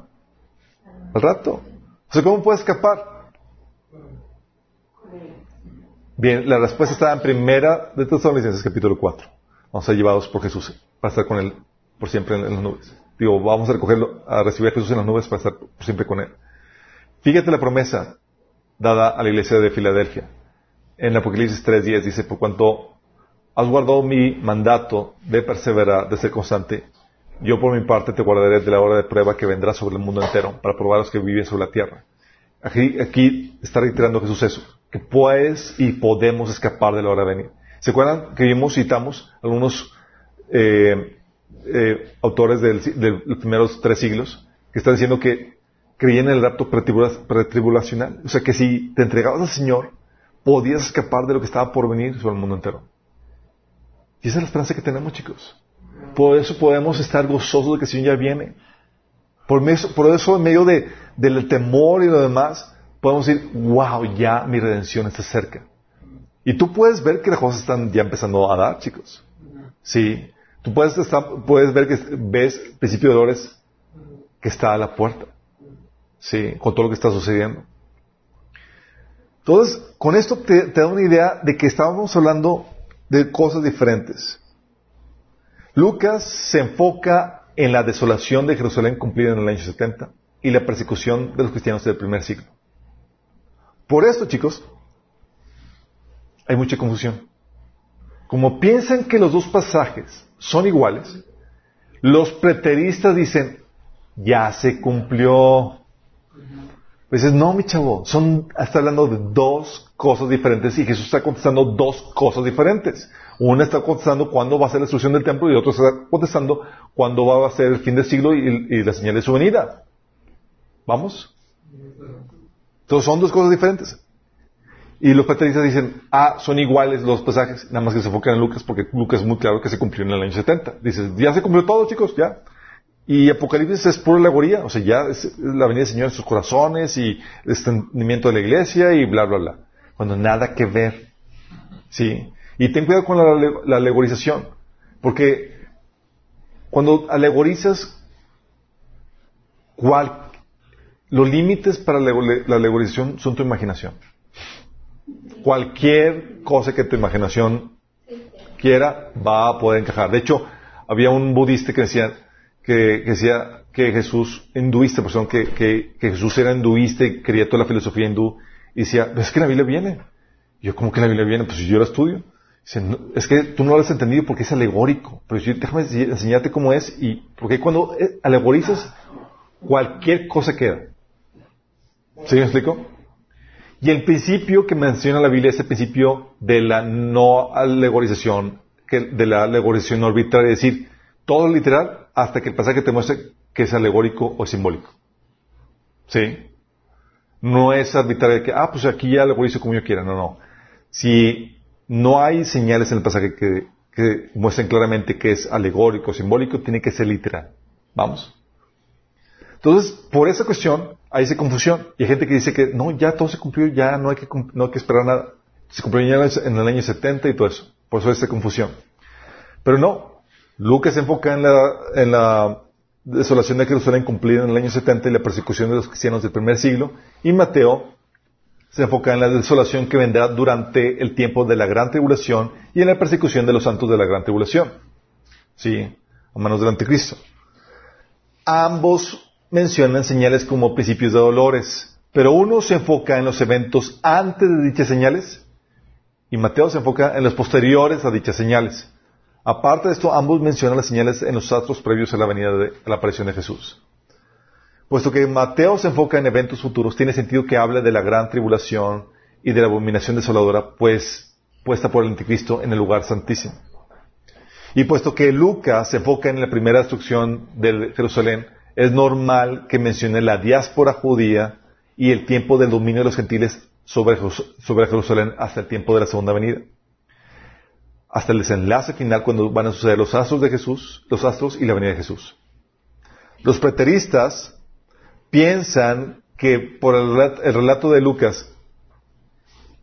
Al rato. O sea, ¿cómo puedes escapar? Bien, la respuesta está en primera de Tesalonicenses capítulo 4. Vamos a ser llevados por Jesús para estar con Él por siempre en, las nubes. Digo, vamos a recogerlo, a recibir a Jesús en las nubes para estar por siempre con Él. Fíjate la promesa dada a la iglesia de Filadelfia. En Apocalipsis 3.10 dice, por cuanto has guardado mi mandato de perseverar, de ser constante, yo por mi parte te guardaré de la hora de prueba que vendrá sobre el mundo entero para probar a los que viven sobre la tierra. Aquí, aquí está reiterando Jesús eso que puedes y podemos escapar de la hora de venir. ¿Se acuerdan que vimos, citamos algunos eh, eh, autores de los primeros tres siglos que están diciendo que creían en el rapto pretribulacional? O sea, que si te entregabas al Señor, podías escapar de lo que estaba por venir sobre el mundo entero. Y esa es la esperanza que tenemos, chicos. Por eso podemos estar gozosos de que el Señor ya viene. Por, eso, en medio de, del temor y lo demás, podemos decir, wow, ya mi redención está cerca. Y tú puedes ver que las cosas están ya empezando a dar, chicos. Sí. Tú puedes, puedes ver que ves principio de dolores que está a la puerta. Sí, con todo lo que está sucediendo. Entonces, con esto te da una idea de que estábamos hablando de cosas diferentes. Lucas se enfoca en la desolación de Jerusalén cumplida en el año 70 y la persecución de los cristianos del primer siglo. Por esto, chicos, hay mucha confusión. Como piensan que los dos pasajes son iguales, los preteristas dicen, ya se cumplió. Pues no, mi chavo, son, está hablando de dos cosas diferentes y Jesús está contestando dos cosas diferentes. Una está contestando cuándo va a ser la destrucción del templo y otro está contestando cuándo va a ser el fin del siglo y, la señal de su venida. ¿Vamos? Entonces son dos cosas diferentes. Y los patristas dicen, ah, son iguales los pasajes, nada más que se enfocan en Lucas, porque Lucas es muy claro que se cumplió en el año 70. Dices, ya se cumplió todo, chicos, ya. Y Apocalipsis es pura alegoría, o sea, ya es la venida del Señor en sus corazones y el extendimiento de la iglesia y bla, bla, bla. Cuando nada que ver. Sí. Y ten cuidado con la, la alegorización, porque cuando alegorizas cual, los límites para la, la alegorización son tu imaginación. Cualquier cosa que tu imaginación quiera va a poder encajar. De hecho, había un budista que decía que, decía que Jesús, hinduista, perdón, que, que, Jesús era hinduista y quería toda la filosofía hindú, y decía, es que la Biblia viene. Yo, ¿cómo que la Biblia viene? Pues yo la estudio. es que tú no lo has entendido porque es alegórico. Pero yo, déjame enseñarte cómo es y porque cuando eh, alegorizas, cualquier cosa queda. ¿Sí me explico? Y el principio que menciona la Biblia es el principio de la no alegorización, de la alegorización arbitraria, es decir, todo literal hasta que el pasaje te muestre que es alegórico o simbólico. ¿Sí? No es arbitrario que, ah, pues aquí ya alegorizo como yo quiera. No, no. Si no hay señales en el pasaje que, que muestren claramente que es alegórico o simbólico, tiene que ser literal. Vamos. Entonces, por esa cuestión, hay esa confusión. Y hay gente que dice que no, ya todo se cumplió, ya no hay que, no hay que esperar nada. Se cumplió ya en el año 70 y todo eso. Por eso esa confusión. Pero no. Lucas se enfoca en la, desolación de Jerusalén cumplida en el año 70 y la persecución de los cristianos del primer siglo. Y Mateo se enfoca en la desolación que vendrá durante el tiempo de la gran tribulación y en la persecución de los santos de la gran tribulación. Sí, a manos del anticristo. Ambos mencionan señales como principios de dolores, pero uno se enfoca en los eventos antes de dichas señales y Mateo se enfoca en los posteriores a dichas señales. Aparte de esto, ambos mencionan las señales en los astros previos a la venida de la aparición de Jesús. Puesto que Mateo se enfoca en eventos futuros, tiene sentido que hable de la gran tribulación y de la abominación desoladora, pues puesta por el anticristo en el lugar santísimo. Y puesto que Lucas se enfoca en la primera destrucción de Jerusalén, es normal que mencione la diáspora judía y el tiempo del dominio de los gentiles sobre, Jerusalén hasta el tiempo de la segunda venida. Hasta el desenlace final cuando van a suceder los astros de Jesús, los astros y la venida de Jesús. Los preteristas piensan que por el relato, de Lucas,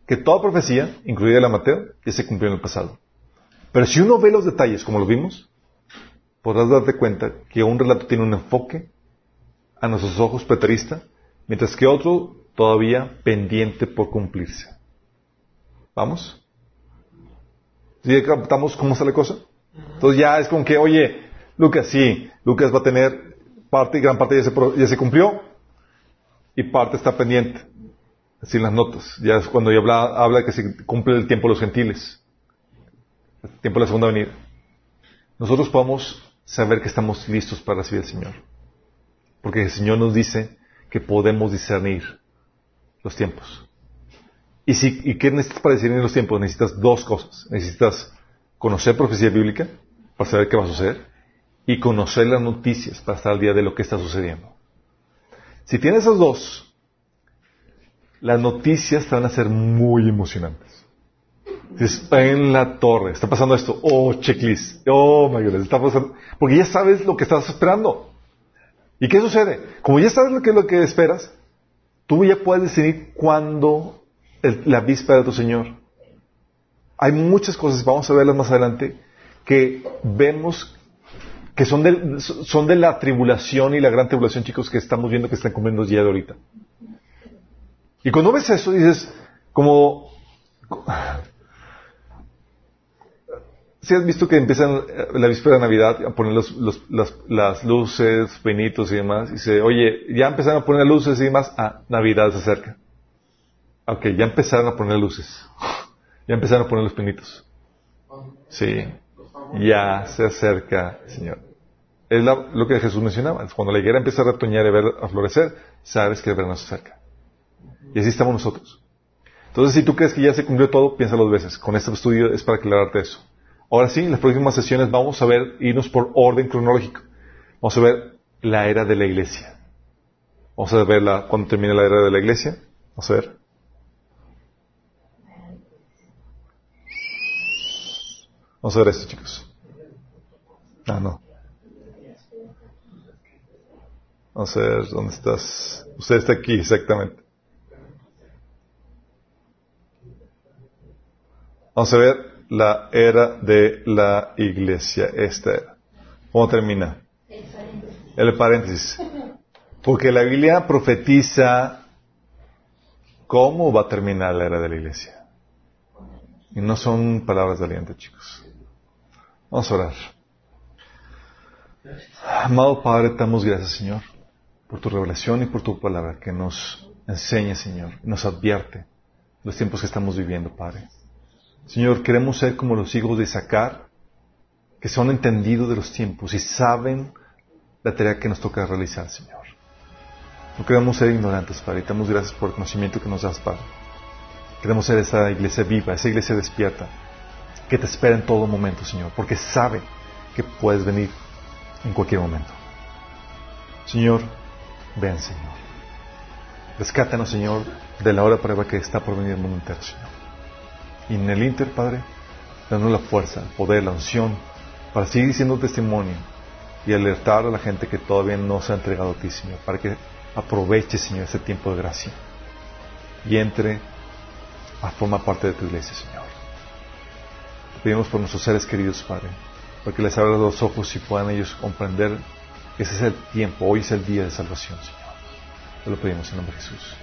que toda profecía, incluida la Mateo, ya se cumplió en el pasado. Pero si uno ve los detalles como lo vimos, podrás darte cuenta que un relato tiene un enfoque a nuestros ojos preterista, mientras que otro todavía pendiente por cumplirse. ¿Vamos? ¿Sí captamos cómo está la cosa? Entonces ya es como que, oye, Lucas, sí, Lucas va a tener parte gran parte ya se, ya se cumplió y parte está pendiente. Así en las notas. Ya es cuando ya habla, habla que se cumple el tiempo de los gentiles. El tiempo de la segunda venida. Nosotros podemos saber que estamos listos para recibir al Señor. Porque el Señor nos dice que podemos discernir los tiempos. ¿Y, si, ¿Y qué necesitas para discernir los tiempos? Necesitas dos cosas. Necesitas conocer profecía bíblica para saber qué va a suceder y conocer las noticias para estar al día de lo que está sucediendo. Si tienes esos dos, las noticias te van a ser muy emocionantes. Está en la torre, está pasando esto, oh, checklist, oh, my está pasando, porque ya sabes lo que estás esperando. ¿Y qué sucede? Como ya sabes lo que es lo que esperas, tú ya puedes decidir cuándo la víspera de tu Señor. Hay muchas cosas, vamos a verlas más adelante, que vemos que son de, son de la tribulación y la gran tribulación, chicos, que estamos viendo que están cumpliendo ya de ahorita. Y cuando ves eso, dices, como, si has visto que empiezan eh, la víspera de Navidad a poner los, las luces, pinitos y demás, y dice, oye, ya empezaron a poner luces y demás, ah, Navidad se acerca. Ok, ya empezaron a poner luces. Ya empezaron a poner los pinitos. Sí, ya se acerca Señor. Es lo que Jesús mencionaba. Cuando la higuera empieza a retoñar y a, a florecer, sabes que el verano se acerca. Y así estamos nosotros. Entonces, si tú crees que ya se cumplió todo, piensa dos veces. Con este estudio es para aclararte eso. Ahora sí, en las próximas sesiones vamos a ver, irnos por orden cronológico. Vamos a ver la era de la iglesia. Vamos a ver la, cuando termine la era de la iglesia. Vamos a ver. Vamos a ver esto, chicos. Ah, no. Vamos a ver dónde estás. Usted está aquí, exactamente. Vamos a ver la era de la iglesia. Esta era. ¿Cómo termina? El paréntesis. Porque la Biblia profetiza cómo va a terminar la era de la iglesia. Y no son palabras de aliento, chicos. Vamos a orar. Amado Padre, damos gracias, Señor, por tu revelación y por tu palabra que nos enseña, Señor, nos advierte los tiempos que estamos viviendo, Padre. Señor, queremos ser como los hijos de Isaacar, que son entendidos de los tiempos y saben la tarea que nos toca realizar, Señor. No queremos ser ignorantes, Padre, damos gracias por el conocimiento que nos das, Padre. Queremos ser esa iglesia viva, esa iglesia despierta, que te espera en todo momento, Señor, porque sabe que puedes venir en cualquier momento. Señor, ven, Señor. Rescátanos, Señor, de la hora prueba que está por venir el mundo entero, Señor. Y en el Inter, Padre, danos la fuerza, el poder, la unción, para seguir siendo testimonio y alertar a la gente que todavía no se ha entregado a ti, Señor, para que aproveche, Señor, este tiempo de gracia y entre a formar parte de tu iglesia, Señor. Pedimos por nuestros seres queridos, Padre, para que les abra los ojos y puedan ellos comprender que ese es el tiempo, hoy es el día de salvación, Señor. Te lo pedimos en nombre de Jesús.